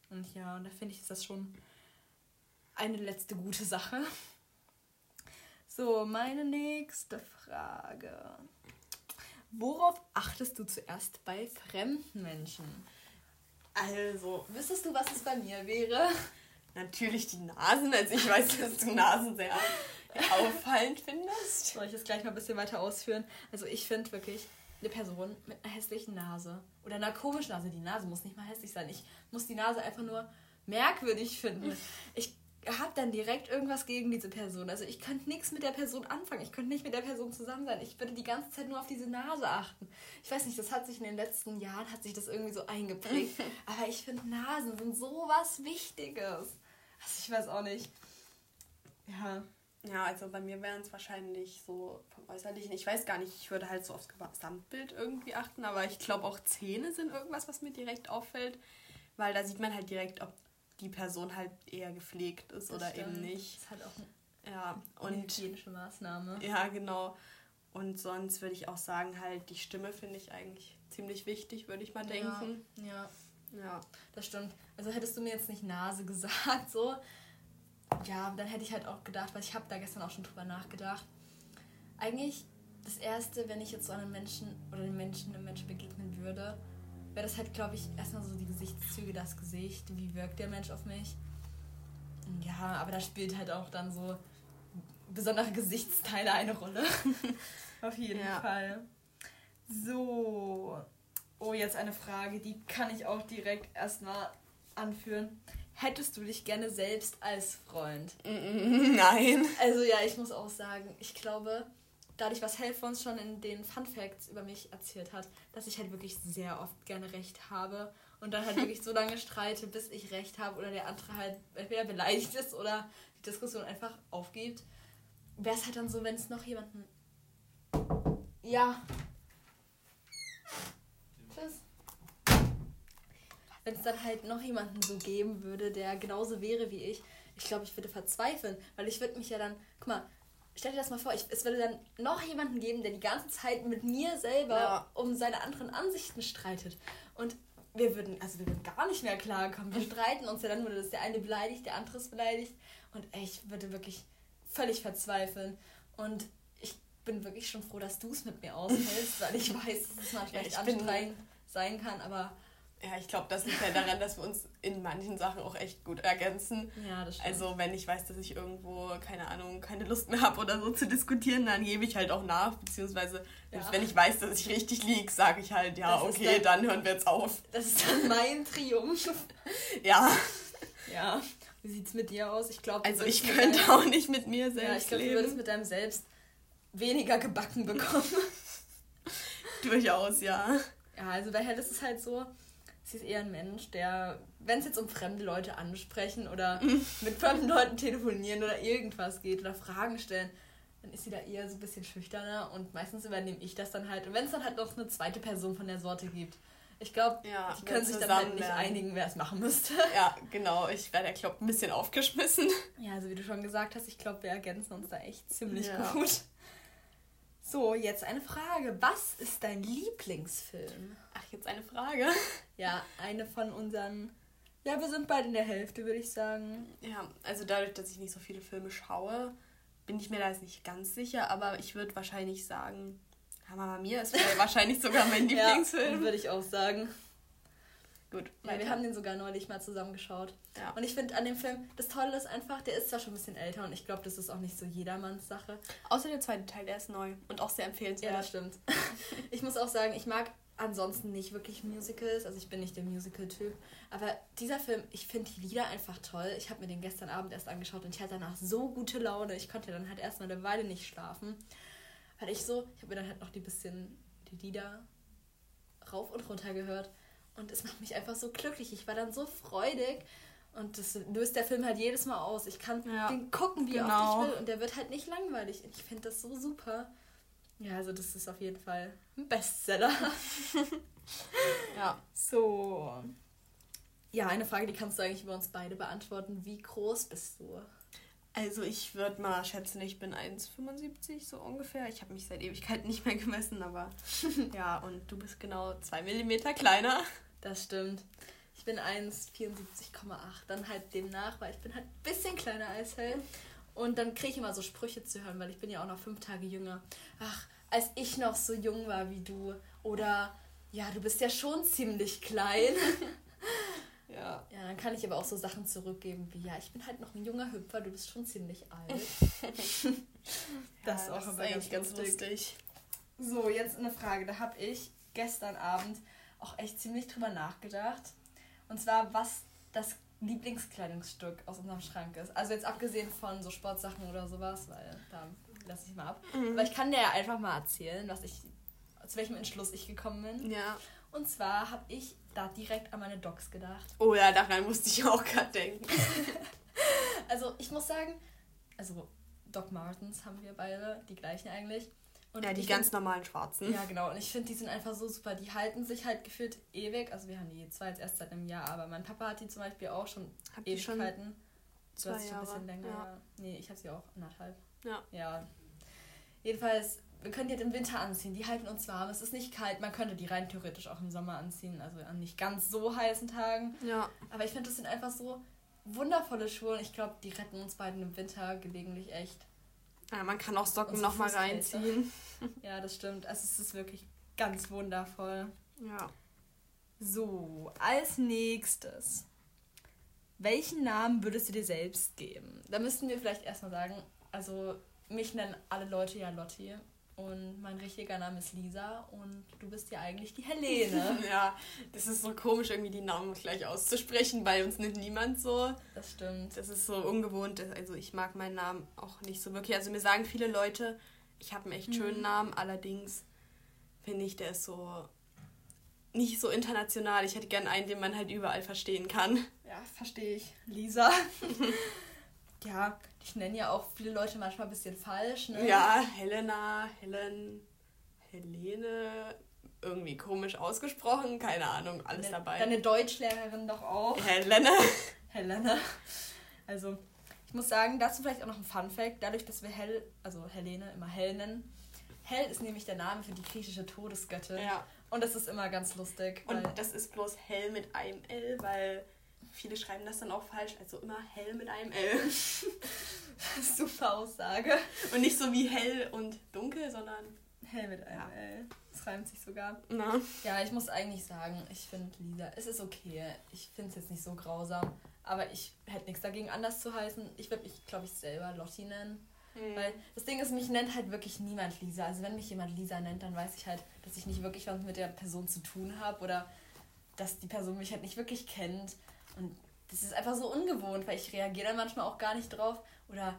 Und ja, und da finde ich, ist das schon eine letzte gute Sache. So, meine nächste Frage. Worauf achtest du zuerst bei fremden Menschen? Also, wüsstest du, was es bei mir wäre? Natürlich die Nasen. Also ich weiß, dass du Nasen sehr auffallend findest. Soll ich das gleich mal ein bisschen weiter ausführen? Also ich finde wirklich eine Person mit einer hässlichen Nase oder einer komischen Nase. Die Nase muss nicht mal hässlich sein. Ich muss die Nase einfach nur merkwürdig finden. [LAUGHS] Ich habe dann direkt irgendwas gegen diese Person. Also ich könnte nichts mit der Person anfangen. Ich könnte nicht mit der Person zusammen sein. Ich würde die ganze Zeit nur auf diese Nase achten. Ich weiß nicht, das hat sich in den letzten Jahren, hat sich das irgendwie so eingeprägt. [LAUGHS] Aber ich finde, Nasen sind so was Wichtiges. Also ich weiß auch nicht. Ja. Ja, also bei mir wären es wahrscheinlich so vom Äußerlichen. Ich weiß gar nicht, ich würde halt so aufs Gesamtbild irgendwie achten, aber ich glaube auch Zähne sind irgendwas, was mir direkt auffällt. Weil da sieht man halt direkt, ob die Person halt eher gepflegt ist das oder stimmt. eben nicht. Das ist halt auch ein, ja, und, eine hygienische Maßnahme. Ja, genau. Und sonst würde ich auch sagen, halt die Stimme finde ich eigentlich ziemlich wichtig, würde ich mal denken. Ja, ja. Ja, das stimmt. Also hättest du mir jetzt nicht Nase [LAUGHS] gesagt, so, ja, dann hätte ich halt auch gedacht, weil ich habe da gestern auch schon drüber nachgedacht. Eigentlich das Erste, wenn ich jetzt so einem Menschen oder den Menschen einem Menschen begegnen würde, wäre das halt, glaube ich, erstmal so die Gesichtszüge, das Gesicht, wie wirkt der Mensch auf mich. Ja, aber da spielt halt auch dann so besondere Gesichtsteile eine Rolle. [LAUGHS] auf jeden ja. Fall. So, Oh, jetzt eine Frage, die kann ich auch direkt erstmal anführen. Hättest du dich gerne selbst als Freund? Nein. Also ja, ich muss auch sagen, ich glaube, dadurch, was Helf uns schon in den Fun Facts über mich erzählt hat, dass ich halt wirklich sehr oft gerne Recht habe und dann halt [LAUGHS] wirklich so lange streite, bis ich Recht habe oder der andere halt entweder beleidigt ist oder die Diskussion einfach aufgibt. Wäre es halt dann so, wenn es noch jemanden. Ja, wenn es dann halt noch jemanden so geben würde, der genauso wäre wie ich, ich glaube, ich würde verzweifeln, weil ich würde mich ja dann, guck mal, stell dir das mal vor, ich, es würde dann noch jemanden geben, der die ganze Zeit mit mir selber ja. um seine anderen Ansichten streitet. Und wir würden, also wir würden gar nicht mehr klarkommen. Wir [LAUGHS] streiten uns ja dann nur, dass der eine beleidigt, der andere ist beleidigt. Und ey, ich würde wirklich völlig verzweifeln. Und ich bin wirklich schon froh, dass du es mit mir aushältst, weil ich weiß, dass es manchmal ja, echt anstrengend sein kann, aber ja, ich glaube, das liegt ja daran, dass wir uns in manchen Sachen auch echt gut ergänzen. Ja, das stimmt. Also, wenn ich weiß, dass ich irgendwo, keine Ahnung, keine Lust mehr habe oder so zu diskutieren, dann gebe ich halt auch nach. Beziehungsweise, ja. wenn ich weiß, dass ich richtig liege, sage ich halt, ja, das okay, dann, dann, hören wir jetzt auf. Das ist dann mein Triumph. [LAUGHS] ja. Ja. Wie sieht es mit dir aus? Ich glaube, also ich könnte deinem, auch nicht mit mir selbst ja, ich glaub, leben. Du würdest mit deinem Selbst weniger gebacken bekommen. [LAUGHS] Durchaus, ja. Ja, also bei Hell ist es halt so, sie ist eher ein Mensch, der, wenn es jetzt um fremde Leute ansprechen oder mit fremden Leuten telefonieren oder irgendwas geht oder Fragen stellen, dann ist sie da eher so ein bisschen schüchterner und meistens übernehme ich das dann halt. Und wenn es dann halt noch eine zweite Person von der Sorte gibt, ich glaube, ja, die können sich dann halt nicht werden. einigen, wer es machen müsste. Ja, genau. Ich werde, glaube ein bisschen aufgeschmissen. Ja, also wie du schon gesagt hast, ich glaube, wir ergänzen uns da echt ziemlich ja. gut. So, jetzt eine Frage. Was ist dein Lieblingsfilm? Ach, jetzt eine Frage. [LAUGHS] Ja, eine von unseren. Ja, wir sind bald in der Hälfte, würde ich sagen. Ja, also dadurch, dass ich nicht so viele Filme schaue, bin ich mir da jetzt nicht ganz sicher, aber ich würde wahrscheinlich sagen, Mama Mia ist [LAUGHS] wahrscheinlich sogar mein Lieblingsfilm. Ja, würde ich auch sagen. Gut. Ja, wir haben den sogar neulich mal zusammengeschaut. Ja. Und ich finde an dem Film, das Tolle ist einfach, der ist zwar schon ein bisschen älter und ich glaube, das ist auch nicht so jedermanns Sache. Außer der zweite Teil, der ist neu und auch sehr empfehlenswert. Ja, stimmt. [LAUGHS] ich muss auch sagen, ich mag ansonsten nicht wirklich Musicals. Also ich bin nicht der Musical-Typ. Aber dieser Film, ich finde die Lieder einfach toll. Ich habe mir den gestern Abend erst angeschaut und ich hatte danach so gute Laune. Ich konnte dann halt erstmal eine Weile nicht schlafen. Weil ich so, ich habe mir dann halt noch die bisschen die Lieder rauf und runter gehört. Und es macht mich einfach so glücklich. Ich war dann so freudig. Und das löst der Film halt jedes Mal aus. Ich kann ja, den gucken, wie genau. oft ich will. Und der wird halt nicht langweilig. Ich finde das so super. Ja, also das ist auf jeden Fall ein Bestseller. [LAUGHS] ja. So. Ja, eine Frage, die kannst du eigentlich über uns beide beantworten. Wie groß bist du? Also ich würde mal schätzen, ich bin 1,75 so ungefähr. Ich habe mich seit Ewigkeit nicht mehr gemessen, aber [LAUGHS] ja, und du bist genau 2 mm kleiner. Das stimmt. Ich bin 1,74,8. Dann halt demnach, weil ich bin halt ein bisschen kleiner als Hell. Und dann kriege ich immer so Sprüche zu hören, weil ich bin ja auch noch fünf Tage jünger. Ach, als ich noch so jung war wie du. Oder ja, du bist ja schon ziemlich klein. [LAUGHS] ja. Ja, dann kann ich aber auch so Sachen zurückgeben wie, ja, ich bin halt noch ein junger Hüpfer, du bist schon ziemlich alt. [LAUGHS] [LAUGHS] das ist auch das aber ganz, ganz lustig. So, jetzt eine Frage. Da habe ich gestern Abend auch echt ziemlich drüber nachgedacht. Und zwar, was das Lieblingskleidungsstück aus unserem Schrank ist. Also jetzt abgesehen von so Sportsachen oder sowas, weil da lasse ich mal ab. Mhm. Aber ich kann dir ja einfach mal erzählen, was ich, zu welchem Entschluss ich gekommen bin. Ja. Und zwar habe ich da direkt an meine Docs gedacht. Oh ja, daran musste ich auch gerade denken. [LAUGHS] also ich muss sagen, also Doc Martens haben wir beide, die gleichen eigentlich. Und ja, die ganz find, normalen schwarzen. Ja, genau. Und ich finde, die sind einfach so super. Die halten sich halt gefühlt ewig. Also wir haben die zwar jetzt erst seit einem Jahr, aber mein Papa hat die zum Beispiel auch schon Hab Ewigkeiten. Schon zwei Jahre. ein bisschen länger. Ja. Nee, ich habe sie auch anderthalb. Ja. Ja. Jedenfalls, wir können die halt im Winter anziehen. Die halten uns warm. Es ist nicht kalt. Man könnte die rein theoretisch auch im Sommer anziehen. Also an nicht ganz so heißen Tagen. Ja. Aber ich finde, das sind einfach so wundervolle Schuhe. Und ich glaube, die retten uns beiden im Winter gelegentlich echt. Ja, man kann auch Socken nochmal reinziehen. Ja, das stimmt. Also es ist wirklich ganz wundervoll. Ja. So, als nächstes. Welchen Namen würdest du dir selbst geben? Da müssten wir vielleicht erstmal sagen, also mich nennen alle Leute ja Lotti und mein richtiger Name ist Lisa und du bist ja eigentlich die Helene. [LAUGHS] ja, das ist so komisch, irgendwie die Namen gleich auszusprechen, weil uns nimmt niemand so. Das stimmt. Das ist so ungewohnt. Also ich mag meinen Namen auch nicht so wirklich. Also mir sagen viele Leute, ich habe einen echt mhm. schönen Namen, allerdings finde ich, der ist so nicht so international. Ich hätte gern einen, den man halt überall verstehen kann. Ja, verstehe ich. Lisa. [LAUGHS] ja, ich nenne ja auch viele Leute manchmal ein bisschen falsch. Ne? Ja, Helena, Helen, Helene, irgendwie komisch ausgesprochen, keine Ahnung, alles deine, dabei. Deine Deutschlehrerin doch auch. Helene. [LAUGHS] Helene. Also, ich muss sagen, dazu vielleicht auch noch ein Fun Fact. Dadurch, dass wir Hel, also Helene immer Hell nennen. Hell ist nämlich der Name für die griechische Todesgöttin. Ja. Und das ist immer ganz lustig. Und das ist bloß Hell mit einem L, weil viele schreiben das dann auch falsch, also immer hell mit einem L. [LAUGHS] Super Aussage. Und nicht so wie hell und dunkel, sondern hell mit einem ja. L. Das reimt sich sogar. Na. Ja, ich muss eigentlich sagen, ich finde Lisa, es ist okay. Ich finde es jetzt nicht so grausam. Aber ich hätte nichts dagegen, anders zu heißen. Ich würde mich, glaube ich, selber Lotti nennen. Mhm. Weil das Ding ist, mich nennt halt wirklich niemand Lisa. Also wenn mich jemand Lisa nennt, dann weiß ich halt, dass ich nicht wirklich was mit der Person zu tun habe oder dass die Person mich halt nicht wirklich kennt. Und das ist einfach so ungewohnt, weil ich reagiere dann manchmal auch gar nicht drauf. Oder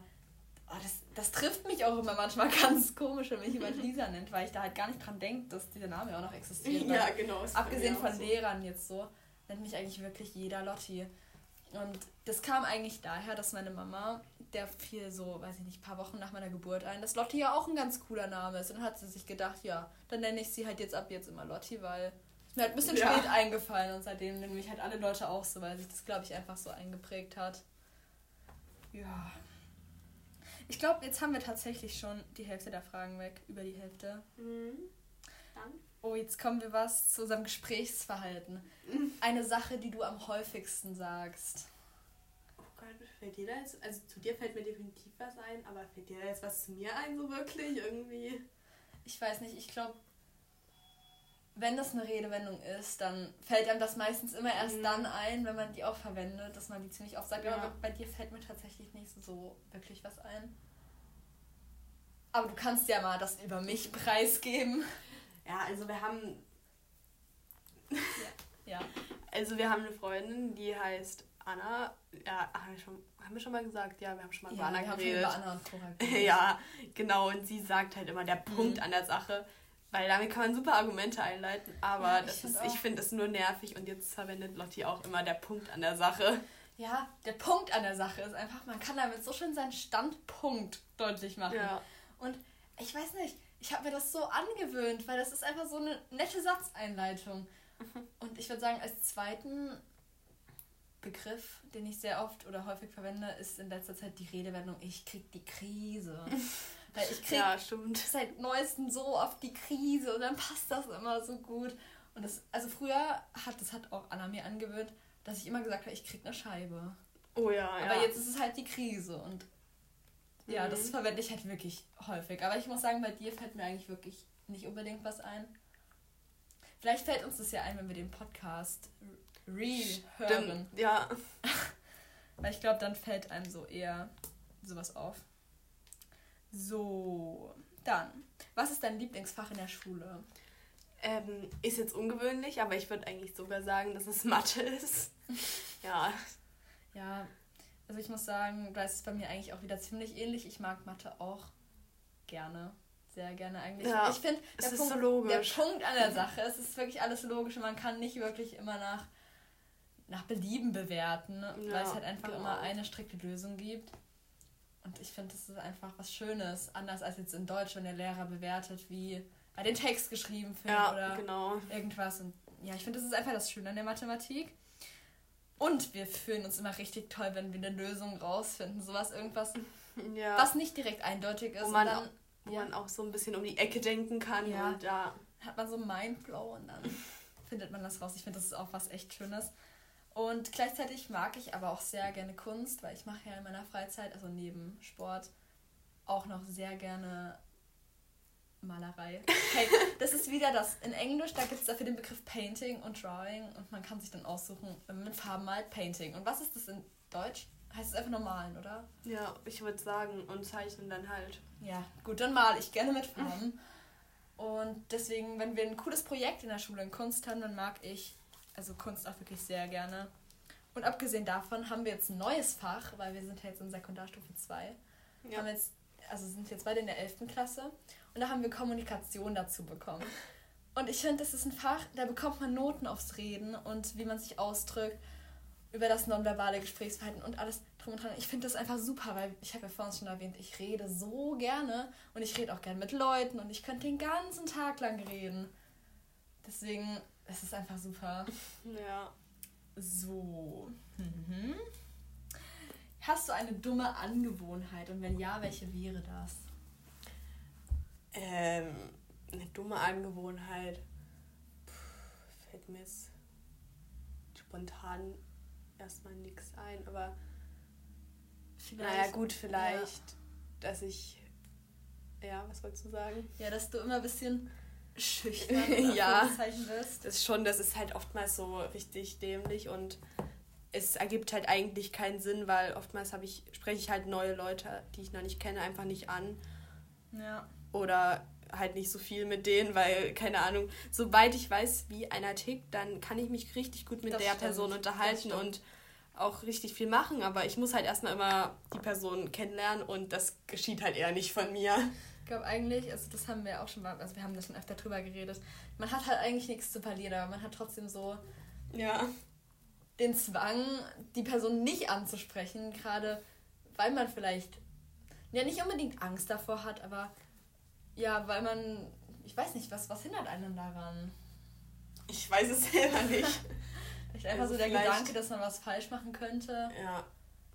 oh, das, das trifft mich auch immer manchmal [LAUGHS] ganz komisch, wenn mich jemand [LAUGHS] Lisa nennt, weil ich da halt gar nicht dran denke, dass dieser Name auch noch existiert. Ja, genau. Abgesehen von so. Lehrern jetzt so, nennt mich eigentlich wirklich jeder Lotti. Und das kam eigentlich daher, dass meine Mama, der fiel so, weiß ich nicht, ein paar Wochen nach meiner Geburt ein, dass Lotti ja auch ein ganz cooler Name ist. Und dann hat sie sich gedacht, ja, dann nenne ich sie halt jetzt ab jetzt immer Lotti, weil mir halt ein bisschen ja. spät eingefallen und seitdem nennen mich halt alle Leute auch so, weil sich das, glaube ich, einfach so eingeprägt hat. Ja. Ich glaube, jetzt haben wir tatsächlich schon die Hälfte der Fragen weg, über die Hälfte. Mhm. Dann? Oh, jetzt kommen wir was zu unserem Gesprächsverhalten. Mhm. Eine Sache, die du am häufigsten sagst. Oh Gott, fällt dir da jetzt, also zu dir fällt mir definitiv was ein, aber fällt dir da jetzt was zu mir ein, so wirklich irgendwie? Ich weiß nicht, ich glaube, wenn das eine Redewendung ist, dann fällt einem das meistens immer erst mhm. dann ein, wenn man die auch verwendet, dass man die ziemlich oft sagt. Ja. Aber bei dir fällt mir tatsächlich nicht so wirklich was ein. Aber du kannst ja mal das über mich preisgeben. Ja, also wir haben Ja. ja. [LAUGHS] Also wir haben eine Freundin, die heißt Anna. Ja, haben wir schon, mal gesagt? Ja, wir haben schon mal ja, über Anna geredet. Anna [LAUGHS] ja, genau. Und sie sagt halt immer der Punkt Mhm. an der Sache. Weil damit kann man super Argumente einleiten, aber Ja, ich das find ist, ich auch. finde es nur nervig und jetzt verwendet Lotti auch immer der Punkt an der Sache. Ja, der Punkt an der Sache ist einfach, man kann damit so schön seinen Standpunkt deutlich machen. Ja. Und ich weiß nicht, ich habe mir das so angewöhnt, weil das ist einfach so eine nette Satzeinleitung. Und ich würde sagen, als zweiten Begriff, den ich sehr oft oder häufig verwende, ist in letzter Zeit die Redewendung, ich krieg die Krise. [LAUGHS] weil ich krieg Ja, seit neuestem so oft die Krise und dann passt das immer so gut. Und das, also früher hat, das hat auch Anna mir angewöhnt, dass ich immer gesagt habe, ich krieg eine Scheibe. Oh ja, Aber ja. jetzt ist es halt die Krise und ja, Mhm. das verwende ich halt wirklich häufig. Aber ich muss sagen, bei dir fällt mir eigentlich wirklich nicht unbedingt was ein. Vielleicht fällt uns das ja ein, wenn wir den Podcast re-hören. Ja. [LAUGHS] Weil ich glaube, dann fällt einem so eher sowas auf. So, dann. Was ist dein Lieblingsfach in der Schule? Ähm, ist jetzt ungewöhnlich, aber ich würde eigentlich sogar sagen, dass es Mathe ist. [LAUGHS] ja. Ja, also ich muss sagen, da ist es bei mir eigentlich auch wieder ziemlich ähnlich. Ich mag Mathe auch gerne. Sehr gerne eigentlich. Ja, ich finde, der, ist Punkt- so der Punkt an der Sache, es ist wirklich alles logisch und man kann nicht wirklich immer nach, nach Belieben bewerten, weil Ja, es halt einfach genau. immer eine strikte Lösung gibt. Und ich finde, das ist einfach was Schönes, anders als jetzt in Deutsch, wenn der Lehrer bewertet, wie er den Text geschrieben findet Ja, oder genau. irgendwas. Und ja, ich finde, das ist einfach das Schöne an der Mathematik. Und wir fühlen uns immer richtig toll, wenn wir eine Lösung rausfinden. Sowas, irgendwas, [LAUGHS] Ja. was nicht direkt eindeutig ist. Wo man dann wo ja. man auch so ein bisschen um die Ecke denken kann. Ja. Und da. hat man so Mindblow und dann [LAUGHS] findet man das raus. Ich finde, das ist auch was echt Schönes. Und gleichzeitig mag ich aber auch sehr gerne Kunst, weil ich mache ja in meiner Freizeit, also neben Sport, auch noch sehr gerne Malerei. Hey, das ist wieder das. In Englisch, da gibt es dafür den Begriff Painting und Drawing und man kann sich dann aussuchen, wenn man mit Farben malt, Painting. Und was ist das in Deutsch? Heißt es einfach nur malen, oder? Ja, ich würde sagen, und zeichnen dann halt. Ja, gut, dann male ich gerne mit Farben. Und deswegen, wenn wir ein cooles Projekt in der Schule in Kunst haben, dann mag ich also Kunst auch wirklich sehr gerne. Und abgesehen davon haben wir jetzt ein neues Fach, weil wir sind ja jetzt in Sekundarstufe 2. Ja. Haben jetzt, also sind jetzt beide in der 11. Klasse. Und da haben wir Kommunikation dazu bekommen. Und ich finde, das ist ein Fach, da bekommt man Noten aufs Reden und wie man sich ausdrückt, über das nonverbale Gesprächsverhalten und alles drum und dran. Ich finde das einfach super, weil ich habe ja vorhin schon erwähnt, ich rede so gerne und ich rede auch gerne mit Leuten und ich könnte den ganzen Tag lang reden. Deswegen, es ist einfach super. Ja. So. Mhm. Hast du eine dumme Angewohnheit und wenn ja, welche wäre das? Ähm, eine dumme Angewohnheit. Puh, fällt mir jetzt spontan erstmal nichts ein, aber naja, gut, vielleicht, dass ich. Ja, was wolltest du sagen? Ja, dass du immer ein bisschen schüchtern [LAUGHS] Ja. Bist. Das ist schon, das ist halt oftmals so richtig dämlich und es ergibt halt eigentlich keinen Sinn, weil oftmals habe ich, spreche ich halt neue Leute, die ich noch nicht kenne, einfach nicht an. Ja. oder halt nicht so viel mit denen, weil, keine Ahnung, sobald ich weiß, wie einer tickt, dann kann ich mich richtig gut mit Das der stimmt, Person unterhalten und auch richtig viel machen, aber ich muss halt erstmal immer die Person kennenlernen und das geschieht halt eher nicht von mir. Ich glaube eigentlich, also das haben wir auch schon mal, also wir haben da schon öfter drüber geredet. Man hat halt eigentlich nichts zu verlieren, aber man hat trotzdem so Ja. den Zwang, die Person nicht anzusprechen, gerade weil man vielleicht ja nicht unbedingt Angst davor hat, aber ja, weil man, ich weiß nicht, was, was hindert einen daran? Ich weiß es [LAUGHS] selber nicht. Vielleicht einfach Also so der Gedanke, dass man was falsch machen könnte. ja.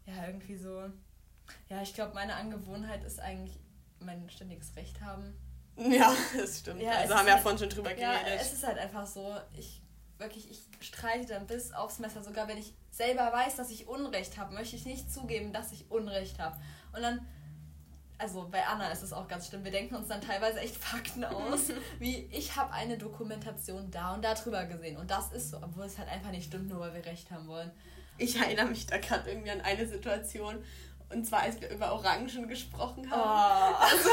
Ja, irgendwie so. Ja, ich glaube, meine Angewohnheit ist eigentlich mein ständiges Recht haben. Ja, [LAUGHS] das stimmt. Ja, also haben wir ja halt- vorhin schon drüber Ja, geredet. es ist halt einfach so. Ich wirklich, ich streite dann bis aufs Messer. Sogar wenn ich selber weiß, dass ich Unrecht habe, möchte ich nicht zugeben, dass ich Unrecht habe. Und dann, also bei Anna ist es auch ganz schlimm. Wir denken uns dann teilweise echt Fakten aus, [LAUGHS] wie ich habe eine Dokumentation da und da drüber gesehen. Und das ist so, obwohl es halt einfach nicht stimmt, nur weil wir Recht haben wollen. Ich erinnere mich da gerade irgendwie an eine Situation. Und zwar, als wir über Orangen gesprochen haben. Oh, [LAUGHS] Also,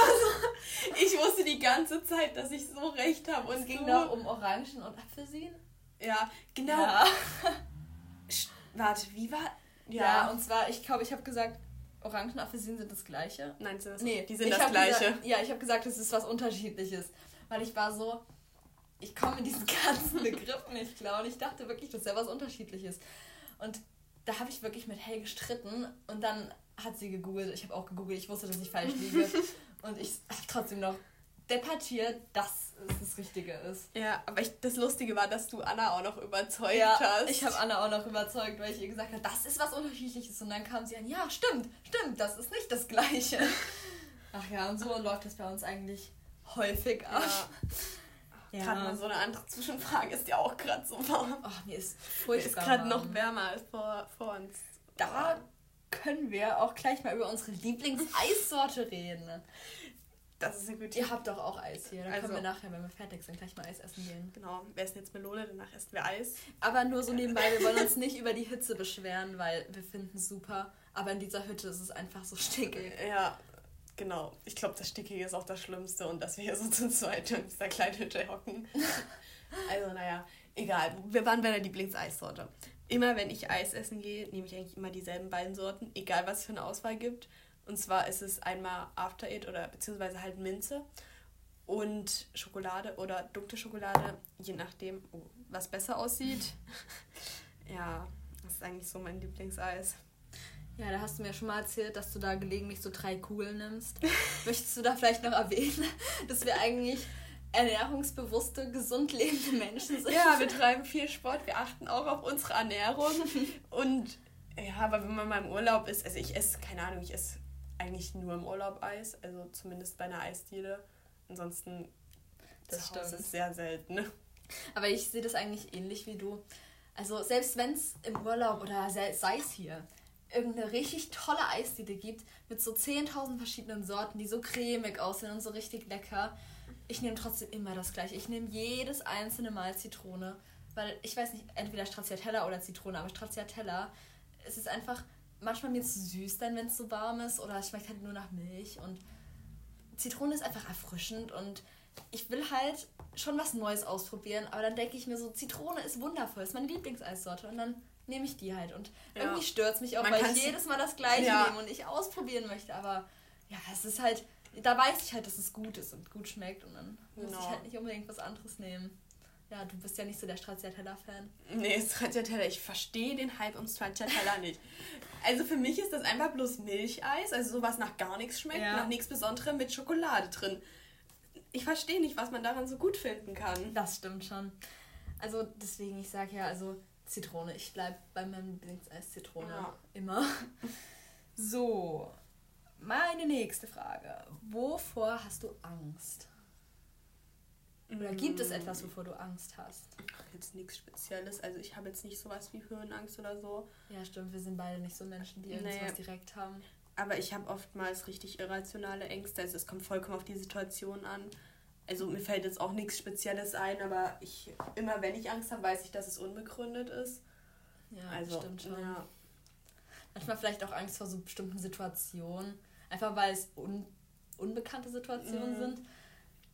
ich wusste die ganze Zeit, dass ich so recht habe. Und es ging da um Orangen und Apfelsinen. Ja, genau. Ja. Warte, wie war. Ja, ja und zwar, ich glaube, ich habe gesagt, Orangen und Apfelsinen sind das gleiche. Nein, sind das nee, die sind das gleiche. Gesagt, ja, ich habe gesagt, es ist was Unterschiedliches. Weil ich war so, ich komme in diesen [LAUGHS] ganzen Begriffen nicht klar und ich dachte wirklich, das ist ja was Unterschiedliches. Und da habe ich wirklich mit Hey gestritten und dann hat sie gegoogelt. Ich habe auch gegoogelt, ich wusste, dass ich falsch liege. [LAUGHS] und ich habe trotzdem noch debattiert, dass es das Richtige ist. Ja, aber ich, das Lustige war, dass du Anna auch noch überzeugt ja, hast. Ich habe Anna auch noch überzeugt, weil ich ihr gesagt habe, das ist was Unterschiedliches. Und dann kam sie an, ja, stimmt, stimmt, das ist nicht das Gleiche. [LAUGHS] Ach ja, und so läuft das bei uns eigentlich häufig ab. Ja. [LAUGHS] ja. Gerade mal so eine andere Zwischenfrage ist ja auch gerade so warm. Ach, mir ist furchtbar. Mir ist gerade noch wärmer als vor, vor uns. Da können wir auch gleich mal über unsere Lieblingseissorte [LAUGHS] reden. Das ist eine gute Ihr habt doch auch Eis hier. Dann also, können wir nachher, wenn wir fertig sind, gleich mal Eis essen gehen. Genau, wir essen jetzt Melone, danach essen wir Eis. Aber nur so nebenbei, wir wollen uns [LAUGHS] nicht über die Hitze beschweren, weil wir finden es super. Aber in dieser Hütte ist es einfach so stickig. Ja, genau. Ich glaube, das Stickige ist auch das Schlimmste und dass wir hier so zu zweit in dieser kleinen Hütte hocken. [LAUGHS] also, naja, egal. Wir waren bei der Lieblingseissorte. Immer wenn ich Eis essen gehe, nehme ich eigentlich immer dieselben beiden Sorten, egal was es für eine Auswahl gibt. Und zwar ist es einmal After Eight oder beziehungsweise halt Minze und Schokolade oder dunkle Schokolade, je nachdem, oh, was besser aussieht. [LAUGHS] ja, das ist eigentlich so mein Lieblingseis. Ja, da hast du mir schon mal erzählt, dass du da gelegentlich so drei Kugeln nimmst. Möchtest du da vielleicht noch erwähnen, [LAUGHS] dass wir eigentlich ernährungsbewusste, gesund lebende Menschen sind? Ja, wir treiben viel Sport, wir achten auch auf unsere Ernährung. [LAUGHS] Und ja, aber wenn man mal im Urlaub ist, also ich esse, keine Ahnung, ich esse eigentlich nur im Urlaub Eis, also zumindest bei einer Eisdiele. Ansonsten das ist sehr selten. Aber ich sehe das eigentlich ähnlich wie du. Also selbst wenn es im Urlaub oder sei es hier irgendeine richtig tolle Eisdiele gibt mit so 10.000 verschiedenen Sorten, die so cremig aussehen und so richtig lecker, ich nehme trotzdem immer das gleiche. Ich nehme jedes einzelne Mal Zitrone, weil ich weiß nicht, entweder Stracciatella oder Zitrone, aber Stracciatella, es ist einfach manchmal mir zu süß dann, wenn es so warm ist oder es schmeckt halt nur nach Milch und Zitrone ist einfach erfrischend und ich will halt schon was Neues ausprobieren, aber dann denke ich mir so, Zitrone ist wundervoll, ist meine Lieblingseissorte und dann nehme ich die halt und ja. irgendwie stört es mich auch, Man weil ich jedes Mal das gleiche ja. nehme und ich ausprobieren möchte, aber ja, es ist halt, da weiß ich halt, dass es gut ist und gut schmeckt und dann genau. muss ich halt nicht unbedingt was anderes nehmen. Ja, du bist ja nicht so der Stracciatella-Fan. Nee, Stracciatella, ich verstehe den Hype um Stracciatella nicht. Also für mich ist das einfach bloß Milcheis, also sowas nach gar nichts schmeckt, ja. nach nichts Besonderem mit Schokolade drin. Ich verstehe nicht, was man daran so gut finden kann. Das stimmt schon. Also deswegen, ich sage ja, also Zitrone. Ich bleibe bei meinem Lieblingseis Zitrone. Ja. Immer. [LAUGHS] So, meine nächste Frage. Wovor hast du Angst? Oder gibt es etwas, wovor du Angst hast? Ach, jetzt nichts Spezielles. Also ich habe jetzt nicht sowas wie Höhenangst oder so. Ja, stimmt. Wir sind beide nicht so Menschen, die irgendwas nee. direkt haben. Aber ich habe oftmals richtig irrationale Ängste. Also es kommt vollkommen auf die Situation an. Also mir fällt jetzt auch nichts Spezielles ein, aber ich immer wenn ich Angst habe, weiß ich, dass es unbegründet ist. Ja, also, stimmt schon. Ja. Manchmal vielleicht auch Angst vor so bestimmten Situationen. Einfach weil es un unbekannte Situationen mhm. sind.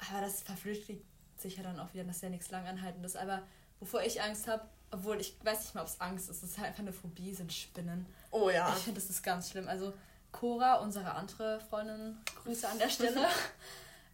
Aber das verflüchtigt sicher dann auch wieder, dass ja nichts langanhaltendes. Aber wovor ich Angst habe, obwohl ich weiß nicht mal, ob es Angst ist, es ist halt einfach eine Phobie, sind Spinnen. Oh ja. Ich finde, das ist ganz schlimm. Also Cora, unsere andere Freundin, Grüße an der [LAUGHS] Stelle,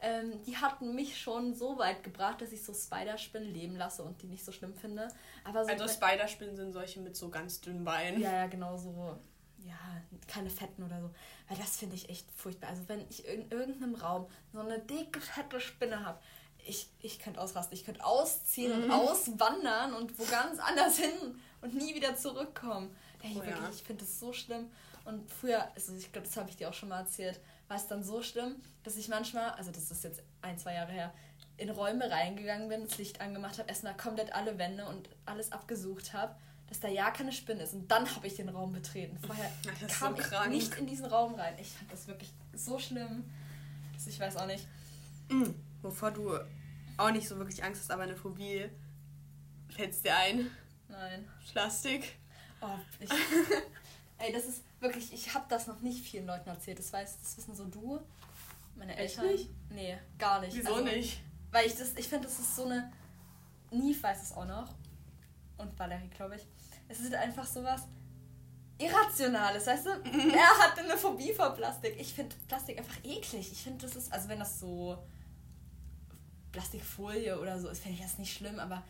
ähm, die hatten mich schon so weit gebracht, dass ich so Spiderspinnen leben lasse und die nicht so schlimm finde. Aber so also Spiderspinnen sind solche mit so ganz dünnen Beinen. Ja, ja, genau so. Ja, keine fetten oder so. Weil das finde ich echt furchtbar. Also wenn ich in irgendeinem Raum so eine dicke, fette Spinne habe, ich, ich könnte ausrasten. Ich könnte ausziehen mhm. und auswandern und wo ganz anders hin und nie wieder zurückkommen. Hey, oh, wirklich, ja. ich finde das so schlimm. Und früher, also ich glaube, das habe ich dir auch schon mal erzählt, war es dann so schlimm, dass ich manchmal, also das ist jetzt ein, zwei Jahre her, in Räume reingegangen bin, das Licht angemacht habe, erstmal komplett alle Wände und alles abgesucht habe, dass da ja keine Spinne ist. Und dann habe ich den Raum betreten. Vorher [LAUGHS] kam so ich nicht in diesen Raum rein. Ich fand das wirklich so schlimm. Also ich weiß auch nicht. Mhm wovor du auch nicht so wirklich Angst hast, aber eine Phobie, fällt dir ein? Nein. Plastik? Oh, ich, [LAUGHS] ey, das ist wirklich, ich habe das noch nicht vielen Leuten erzählt. Das weiß, das wissen so du, meine Eltern. Echt nicht? Nee, gar nicht. Wieso also, nicht? Weil ich das, ich finde, das ist so eine, Nief weiß es auch noch. und Valerie, glaube ich. Es ist einfach sowas Irrationales, weißt du? er hat eine Phobie vor Plastik. Ich finde Plastik einfach eklig. Ich finde, das ist, also wenn das so Plastikfolie oder so ist, finde ich das nicht schlimm, aber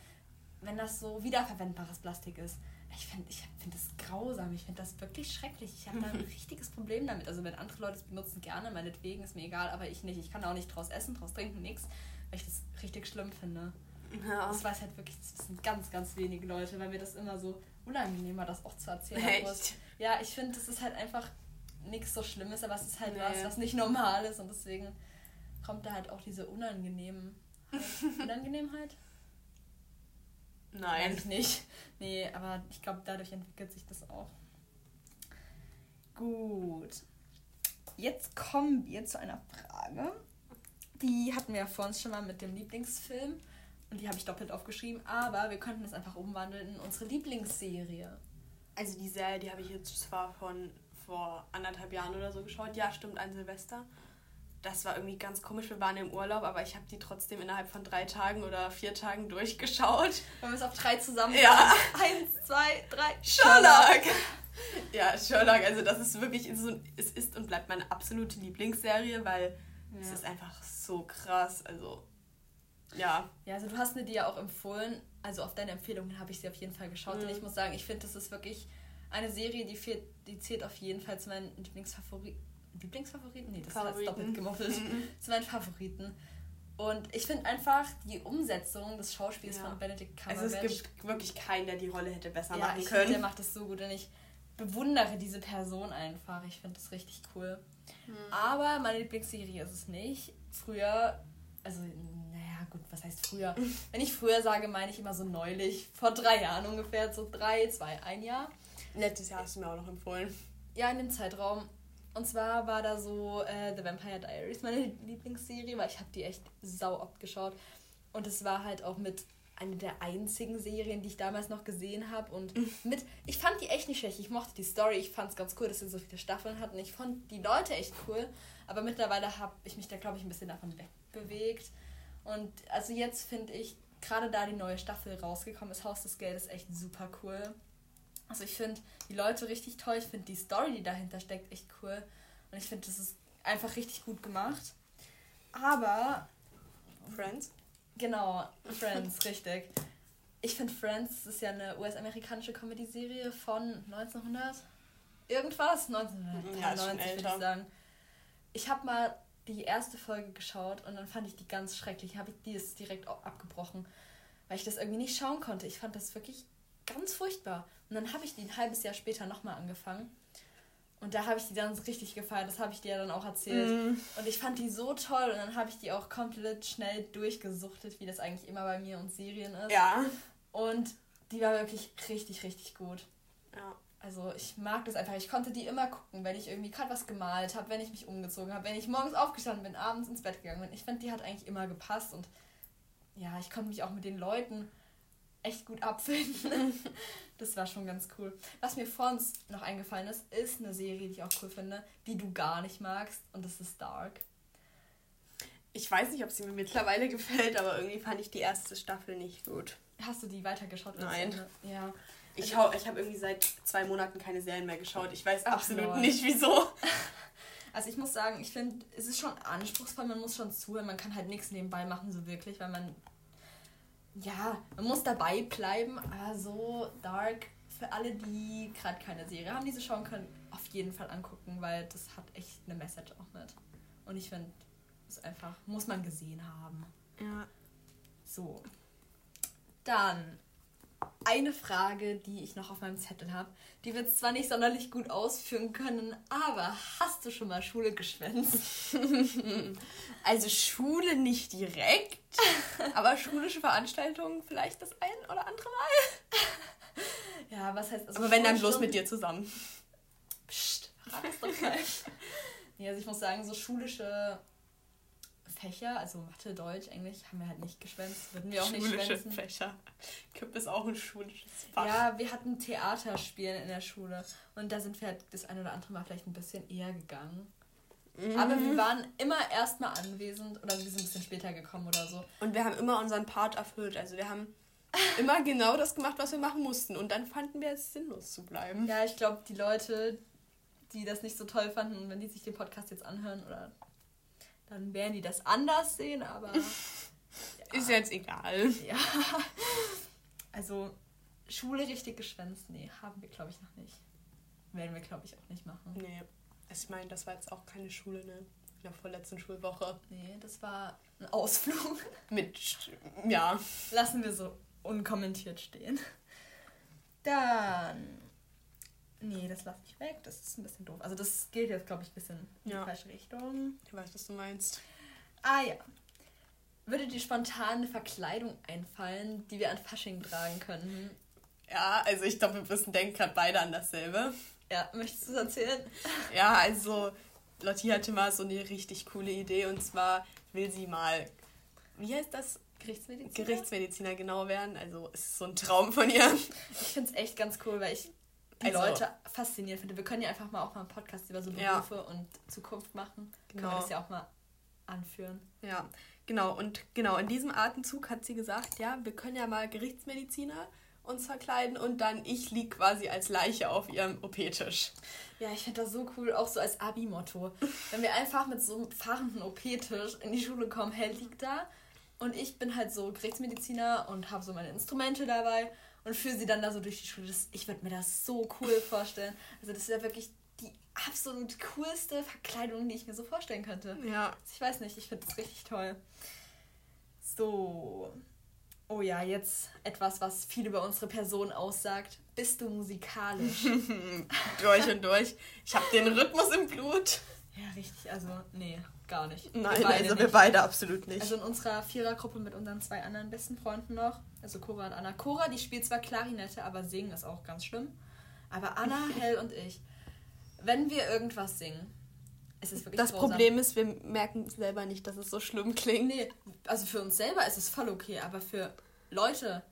wenn das so wiederverwendbares Plastik ist, ich finde ich find das grausam. Ich finde das wirklich schrecklich. Ich habe da ein [LAUGHS] richtiges Problem damit. Also wenn andere Leute es benutzen, gerne, meinetwegen, ist mir egal, aber ich nicht. Ich kann auch nicht draus essen, draus trinken, nichts, weil ich das richtig schlimm finde. Ja. Das weiß halt wirklich, das sind ganz, ganz wenige Leute, weil mir das immer so unangenehm war, das auch zu erzählen. Echt? Ja, ich finde, das ist halt einfach nichts so Schlimmes, aber es ist halt nee. was, was nicht normal ist und deswegen kommt da halt auch diese unangenehmen Unangenehmheit? Nein. Eigentlich nicht. Nee, aber ich glaube, dadurch entwickelt sich das auch. Gut. Jetzt kommen wir zu einer Frage. Die hatten wir ja vor uns schon mal mit dem Lieblingsfilm. Und die habe ich doppelt aufgeschrieben. Aber wir könnten es einfach umwandeln in unsere Lieblingsserie. Also die Serie, die habe ich jetzt zwar von vor anderthalb Jahren oder so geschaut. Ja, stimmt, ein Silvester das war irgendwie ganz komisch. Wir waren im Urlaub, aber ich habe die trotzdem innerhalb von drei Tagen oder vier Tagen durchgeschaut. Wollen wir es auf drei zusammen? Ja. Eins, zwei, drei. Sherlock! ja, Sherlock, also das ist wirklich, so, es ist und bleibt meine absolute Lieblingsserie, weil ja. es ist einfach so krass. Also, ja. Ja, also du hast mir die ja auch empfohlen. Also auf deine Empfehlungen habe ich sie auf jeden Fall geschaut. Mhm. Und ich muss sagen, ich finde, das ist wirklich eine Serie, die, fehlt, die zählt auf jeden Fall zu meinen Lieblingsfavoriten Lieblingsfavoriten? Nee, das Favoriten. heißt doppelt gemoppelt. Mhm. zu meinen Favoriten. Und ich finde einfach die Umsetzung des Schauspiels ja. von Benedict Cumberbatch. Also es gibt wirklich keinen, der die Rolle hätte besser ja, machen ich können. Find, der macht das so gut und ich bewundere diese Person einfach. Ich finde das richtig cool. Mhm. Aber meine Lieblingsserie ist es nicht. Früher, also gut, was heißt früher? Wenn ich früher sage, meine ich immer so neulich, vor drei Jahren ungefähr, so drei, zwei, ein Jahr. Letztes Jahr hast du mir auch noch empfohlen. Ja, in dem Zeitraum. Und zwar war da so äh, The Vampire Diaries meine Lieblingsserie, weil ich habe die echt sau oft geschaut. Und es war halt auch mit einer der einzigen Serien, die ich damals noch gesehen habe. Und [LAUGHS] mit, ich fand die echt nicht schlecht. Ich mochte die Story. Ich fand es ganz cool, dass sie so viele Staffeln hatten. Ich fand die Leute echt cool. Aber mittlerweile habe ich mich da, glaube ich, ein bisschen davon wegbewegt. Und also jetzt finde ich, gerade da die neue Staffel rausgekommen ist, Haus des Geldes echt super cool. Also ich finde die Leute richtig toll. Ich finde die Story, die dahinter steckt, echt cool. Und ich finde, das ist einfach richtig gut gemacht. Aber. Friends? Genau, Friends, [LAUGHS] richtig. Ich finde Friends ist ja eine US-amerikanische Comedy-Serie von 1900 irgendwas, 1990 ja, würde ich sagen. Ich habe mal die erste Folge geschaut und dann fand ich die ganz schrecklich. Habe ich die ist direkt abgebrochen, weil ich das irgendwie nicht schauen konnte. Ich fand das wirklich ganz furchtbar. Und dann habe ich die ein halbes Jahr später nochmal angefangen. Und da habe ich die dann so richtig gefeiert. Das habe ich dir ja dann auch erzählt. Mm. Und ich fand die so toll. Und dann habe ich die auch komplett schnell durchgesuchtet, wie das eigentlich immer bei mir und Serien ist. Ja. Und die war wirklich richtig, richtig gut. Ja. Also ich mag das einfach. Ich konnte die immer gucken, wenn ich irgendwie gerade was gemalt habe, wenn ich mich umgezogen habe, wenn ich morgens aufgestanden bin, abends ins Bett gegangen bin. Ich fand, die hat eigentlich immer gepasst. Und ja, ich konnte mich auch mit den Leuten echt gut abfinden. [LAUGHS] das war schon ganz cool. Was mir vor uns noch eingefallen ist, ist eine Serie, die ich auch cool finde, die du gar nicht magst und das ist Dark. Ich weiß nicht, ob sie mir mittlerweile gefällt, aber irgendwie fand ich die erste Staffel nicht gut. Hast du die weitergeschaut? Nein. Ja. Ich, also, ich habe irgendwie seit zwei Monaten keine Serien mehr geschaut. Ich weiß Ach, absolut Lord. nicht, wieso. [LAUGHS] Also ich muss sagen, ich finde, es ist schon anspruchsvoll, man muss schon zuhören, man kann halt nichts nebenbei machen, so wirklich, weil man ja, man muss dabei bleiben, aber so dark für alle, die gerade keine Serie haben, die sie schauen können, auf jeden Fall angucken, weil das hat echt eine Message auch mit. Und ich finde, es einfach, muss man gesehen haben. Ja. So. Dann eine Frage, die ich noch auf meinem Zettel habe. Die wird zwar nicht sonderlich gut ausführen können, aber hast du schon mal Schule geschwänzt? [LAUGHS] also Schule nicht direkt, [LAUGHS] aber schulische Veranstaltungen vielleicht das ein oder andere Mal. ja, was heißt also Aber wenn dann bloß mit dir zusammen. Psst, rat es doch mal. [LAUGHS] nee, also ich muss sagen, so schulische Fächer, also Mathe, Deutsch, Englisch, haben wir halt nicht geschwänzt. Würden wir auch Schulische nicht schwänzen. Fächer. Gibt es auch ein schulisches Fach? Ja, wir hatten Theaterspielen in der Schule. Und da sind wir halt das ein oder andere Mal vielleicht ein bisschen eher gegangen. Mhm. Aber wir waren immer erstmal anwesend oder wir sind ein bisschen später gekommen oder so. Und wir haben immer unseren Part erfüllt. Also wir haben immer genau das gemacht, was wir machen mussten. Und dann fanden wir es sinnlos zu bleiben. Ja, ich glaube, die Leute, die das nicht so toll fanden, wenn die sich den Podcast jetzt anhören, oder dann werden die das anders sehen, aber. [LAUGHS] ja. Ist jetzt egal. Ja. Also, Schule richtig geschwänzt, nee, haben wir, glaube ich, noch nicht. Werden wir, glaube ich, auch nicht machen. Nee. Also, ich meine, das war jetzt auch keine Schule, ne? In der vorletzten Schulwoche. Nee, das war ein Ausflug. Mit, ja. Lassen wir so unkommentiert stehen. Dann. Nee, das lasse ich weg. Das ist ein bisschen doof. Also, das geht jetzt, glaube ich, ein bisschen in Ja. die falsche Richtung. Ich weiß, was du meinst. Ah ja. Würde dir spontan eine Verkleidung einfallen, die wir an Fasching tragen könnten? Ja, also ich glaube, wir müssen denken gerade beide an dasselbe. Ja, möchtest du es erzählen? [LAUGHS] Ja, also Lotti hatte mal so eine richtig coole Idee und zwar will sie mal, wie heißt das? Gerichtsmedizin? Gerichtsmediziner genau werden. Also es ist so ein Traum von ihr. Ich finde es echt ganz cool, weil ich die Also- Leute faszinierend finde. Wir können ja einfach mal auch mal einen Podcast über so Ja. Berufe und Zukunft machen. Können Genau. wir das ja auch mal anführen. Ja, genau. Und genau in diesem Atemzug hat sie gesagt, ja, wir können ja mal Gerichtsmediziner uns verkleiden und dann ich lieg quasi als Leiche auf ihrem OP-Tisch. Ja, ich finde das so cool, auch so als Abi-Motto. Wenn wir einfach mit so einem fahrenden OP-Tisch in die Schule kommen, Hell liegt da und ich bin halt so Gerichtsmediziner und habe so meine Instrumente dabei und führe sie dann da so durch die Schule. Das, ich würde mir das so cool [LAUGHS] vorstellen. Also das ist ja wirklich die absolut coolste Verkleidung, die ich mir so vorstellen könnte. Ja. Also Ich weiß nicht, ich finde das richtig toll. So. Oh ja, jetzt etwas, was viel über unsere Person aussagt. Bist du musikalisch? [LAUGHS] durch und durch. Ich habe den Rhythmus im Blut. Ja, richtig. Also, nee, gar nicht. Nein, Wir also wir nicht. beide absolut nicht. Also in unserer Vierergruppe mit unseren zwei anderen besten Freunden noch, also Cora und Anna. Cora, die spielt zwar Klarinette, aber singen ist auch ganz schlimm. Aber Anna, [LAUGHS] Hell und ich, wenn wir irgendwas singen, ist es wirklich das grausam. Problem ist, wir merken selber nicht, dass es so schlimm klingt. Nee, also für uns selber ist es voll okay, aber für Leute,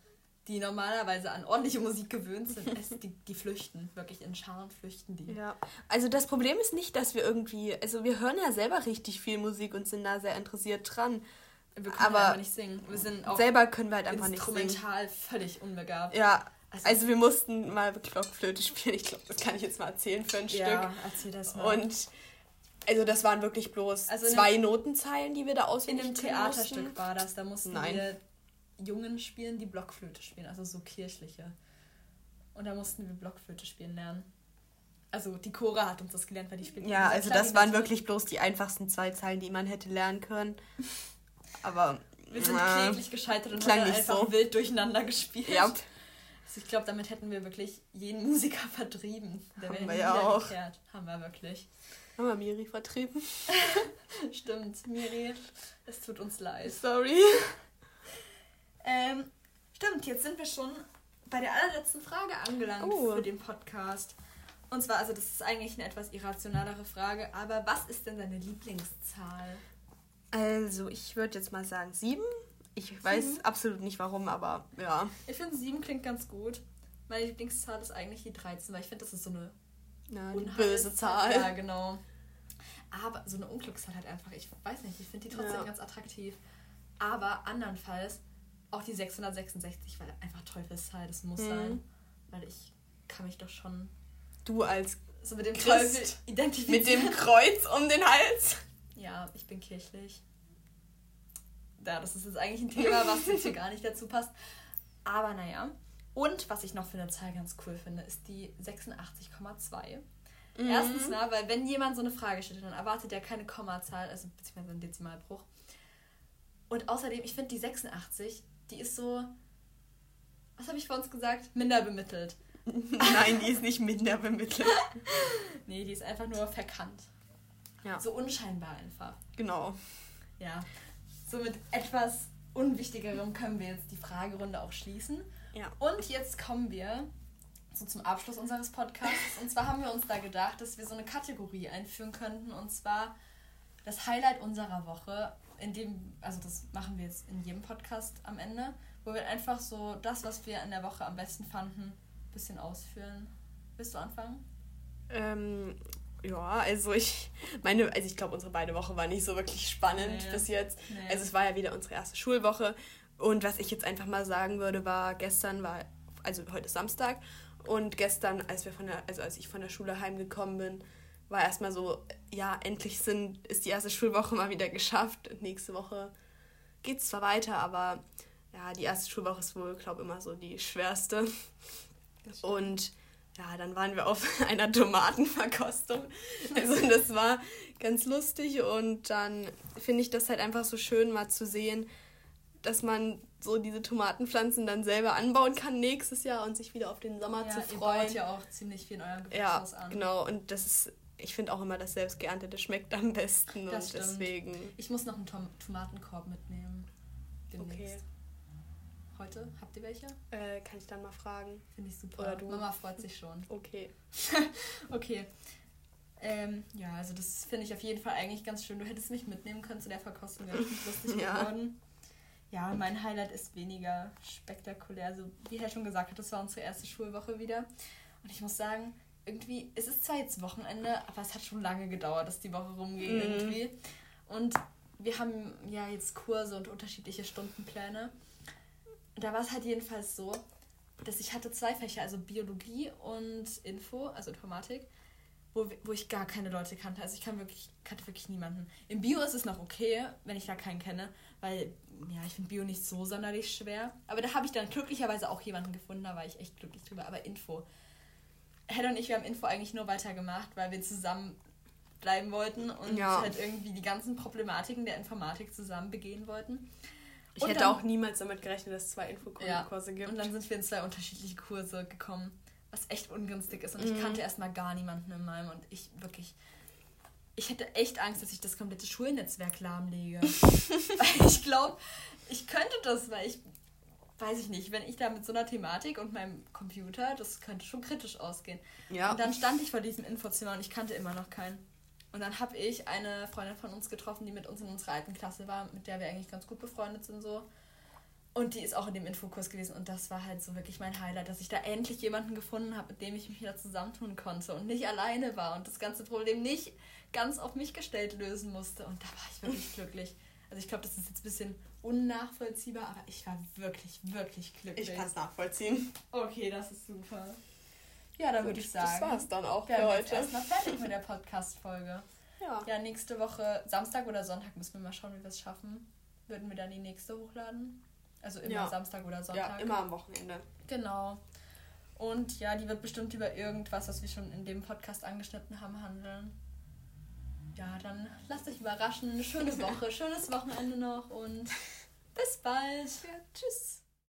die normalerweise an ordentliche Musik gewöhnt sind, [LAUGHS] es, die, die flüchten. Wirklich in Scharen flüchten die. Ja, also das Problem ist nicht, dass wir irgendwie, also wir hören ja selber richtig viel Musik und sind da sehr interessiert dran. Wir können Aber einfach nicht singen. Wir sind auch selber können wir halt einfach nicht singen. instrumental völlig unbegabt. Ja, Also- also, wir mussten mal Blockflöte spielen. Ich glaube, das kann ich jetzt mal erzählen für ein Ja, erzähl das Stück. mal. Und also das waren wirklich bloß Also in zwei Notenzeilen, die wir da In auswendig einem können Theaterstück mussten. war das, da mussten Nein. wir Jungen spielen, die Blockflöte spielen, also so kirchliche. Und da mussten wir Blockflöte spielen lernen. Also die Cora hat uns das gelernt, weil die spielt. Ja, also das waren wirklich bloß die einfachsten zwei Zeilen, die man hätte lernen können. Aber Wir sind na, kläglich gescheitert und haben einfach so. wild durcheinander gespielt. Ja. Also ich glaube, damit hätten wir wirklich jeden Musiker vertrieben. Der wäre wir ja auch. gekehrt. Haben wir wirklich. haben wir Miri vertrieben. [LAUGHS] Stimmt, Miri, es tut uns leid. Sorry. Ähm, stimmt, jetzt sind wir schon bei der allerletzten Frage angelangt Oh. für den Podcast. Und zwar, also das ist eigentlich eine etwas irrationalere Frage, aber was ist denn deine Lieblingszahl? Also, ich würde jetzt mal sagen sieben. Ich weiß Sieben? absolut nicht warum, aber ja. Ich finde sieben klingt ganz gut. Meine Lieblingszahl ist eigentlich die 13, weil ich finde, das ist so eine ja böse Zahl. Ja, genau. Aber so eine Unglückszahl halt einfach, ich weiß nicht, ich finde die trotzdem Ja. ganz attraktiv. Aber andernfalls auch die 666, weil einfach Teufelszahl, das muss Mhm. sein. Weil ich kann mich doch schon Du als so mit dem Christ Teufel identifizieren. mit dem Kreuz um den Hals. Ja, ich bin kirchlich. Ja, das ist jetzt eigentlich ein Thema, was jetzt hier [LAUGHS] gar nicht dazu passt. Aber naja. Und was ich noch für eine Zahl ganz cool finde, ist die 86,2. Mhm. Erstens mal, weil wenn jemand so eine Frage stellt, dann erwartet er keine Kommazahl, also beziehungsweise einen Dezimalbruch. Und außerdem, ich finde die 86, die ist so, was habe ich vor uns gesagt? Minder bemittelt. [LAUGHS] Nein, die ist nicht minder bemittelt. [LAUGHS] Nee, die ist einfach nur verkannt. Ja. So unscheinbar einfach. Genau. Ja. So mit etwas Unwichtigerem können wir jetzt die Fragerunde auch schließen. Ja. Und jetzt kommen wir so zum Abschluss unseres Podcasts. Und zwar haben wir uns da gedacht, dass wir so eine Kategorie einführen könnten. Und zwar das Highlight unserer Woche, in dem, also das machen wir jetzt in jedem Podcast am Ende, wo wir einfach so das, was wir in der Woche am besten fanden, ein bisschen ausführen. Willst du anfangen? Ähm, ja, also ich meine, also ich glaube, unsere beide Woche war nicht so wirklich spannend Nee. bis jetzt. Nee. Also es war ja wieder unsere erste Schulwoche Und was ich jetzt einfach mal sagen würde, war gestern war, also heute ist Samstag und gestern, als wir von der, also als ich von der Schule heimgekommen bin, war erstmal so, ja, endlich sind, ist die erste Schulwoche mal wieder geschafft. Nächste Woche geht es zwar weiter, aber ja, die erste Schulwoche ist wohl, glaube ich, immer so die schwerste. Und ja, dann waren wir auf [LAUGHS] einer Tomatenverkostung. Also das war ganz lustig und dann finde ich das halt einfach so schön mal zu sehen, dass man so diese Tomatenpflanzen dann selber anbauen kann nächstes Jahr und sich wieder auf den Sommer ja, zu freuen. Ihr baut ja auch ziemlich viel in eurem Gewächshaus ja, an. genau. Und das ist, ich finde auch immer, das selbstgeerntete schmeckt am besten. Das und stimmt. deswegen. Ich muss noch einen Tom Tomatenkorb mitnehmen. Demnächst. Okay. Heute? Habt ihr welche? Äh, kann ich dann mal fragen. Finde ich super. Oder du. Mama freut sich schon. [LAUGHS] Okay. [LAUGHS] Okay. Ähm, ja, also das finde ich auf jeden Fall eigentlich ganz schön. Du hättest mich mitnehmen können zu der Verkostung, wäre richtig lustig [LAUGHS] Ja. geworden. Ja, mein Highlight ist weniger spektakulär. Also, wie er schon gesagt hat, das war unsere erste Schulwoche wieder. Und ich muss sagen, irgendwie, es ist zwar jetzt Wochenende, aber es hat schon lange gedauert, dass die Woche rumging Mhm. irgendwie. Und wir haben ja jetzt Kurse und unterschiedliche Stundenpläne. Und da war es halt jedenfalls so, dass ich hatte zwei Fächer, also Biologie und Info, also Informatik, wo, wo ich gar keine Leute kannte. Also ich kann wirklich, kannte wirklich niemanden. Im Bio ist es noch okay, wenn ich da keinen kenne, weil ja, ich finde Bio nicht so sonderlich schwer. Aber da habe ich dann glücklicherweise auch jemanden gefunden, da war ich echt glücklich drüber. Aber Info. Helle und ich, wir haben Info eigentlich nur weitergemacht, weil wir zusammen bleiben wollten und Ja. halt irgendwie die ganzen Problematiken der Informatik zusammen begehen wollten. Ich Und hätte dann- auch niemals damit gerechnet, dass es zwei Infokurse gibt. Und dann sind wir in zwei unterschiedliche Kurse gekommen, was echt ungünstig ist. Und Mhm. ich kannte erstmal gar niemanden in meinem und ich wirklich. Ich hätte echt Angst, dass ich das komplette Schulnetzwerk lahmlege. weil [LAUGHS] [LAUGHS] ich glaube, ich könnte das, weil ich. Weiß ich nicht, wenn ich da mit so einer Thematik und meinem Computer, das könnte schon kritisch ausgehen. Ja. Und dann stand ich vor diesem Infozimmer und ich kannte immer noch keinen. Und dann habe ich eine Freundin von uns getroffen, die mit uns in unserer alten Klasse war, mit der wir eigentlich ganz gut befreundet sind so. Und die ist auch in dem Infokurs gewesen und das war halt so wirklich mein Highlight, dass ich da endlich jemanden gefunden habe, mit dem ich mich wieder zusammentun konnte und nicht alleine war und das ganze Problem nicht ganz auf mich gestellt lösen musste. Und da war ich wirklich [LAUGHS] glücklich. Also ich glaube, das ist jetzt ein bisschen unnachvollziehbar, aber ich war wirklich, wirklich glücklich. ich kann es nachvollziehen. Okay, das ist super. Ja, dann würde ich sagen. Das war's dann auch für wir jetzt heute. erstmal fertig mit der Podcast-Folge. Ja. Ja, nächste Woche, Samstag oder Sonntag, müssen wir mal schauen, wie wir es schaffen. Würden wir dann die nächste hochladen? Also immer Ja. Samstag oder ja, Sonntag. immer am Wochenende. Genau. Und ja, die wird bestimmt über irgendwas, was wir schon in dem Podcast angeschnitten haben, handeln. Ja, dann lasst euch überraschen. Schöne Woche, schönes Wochenende noch und bis bald. Ja, tschüss.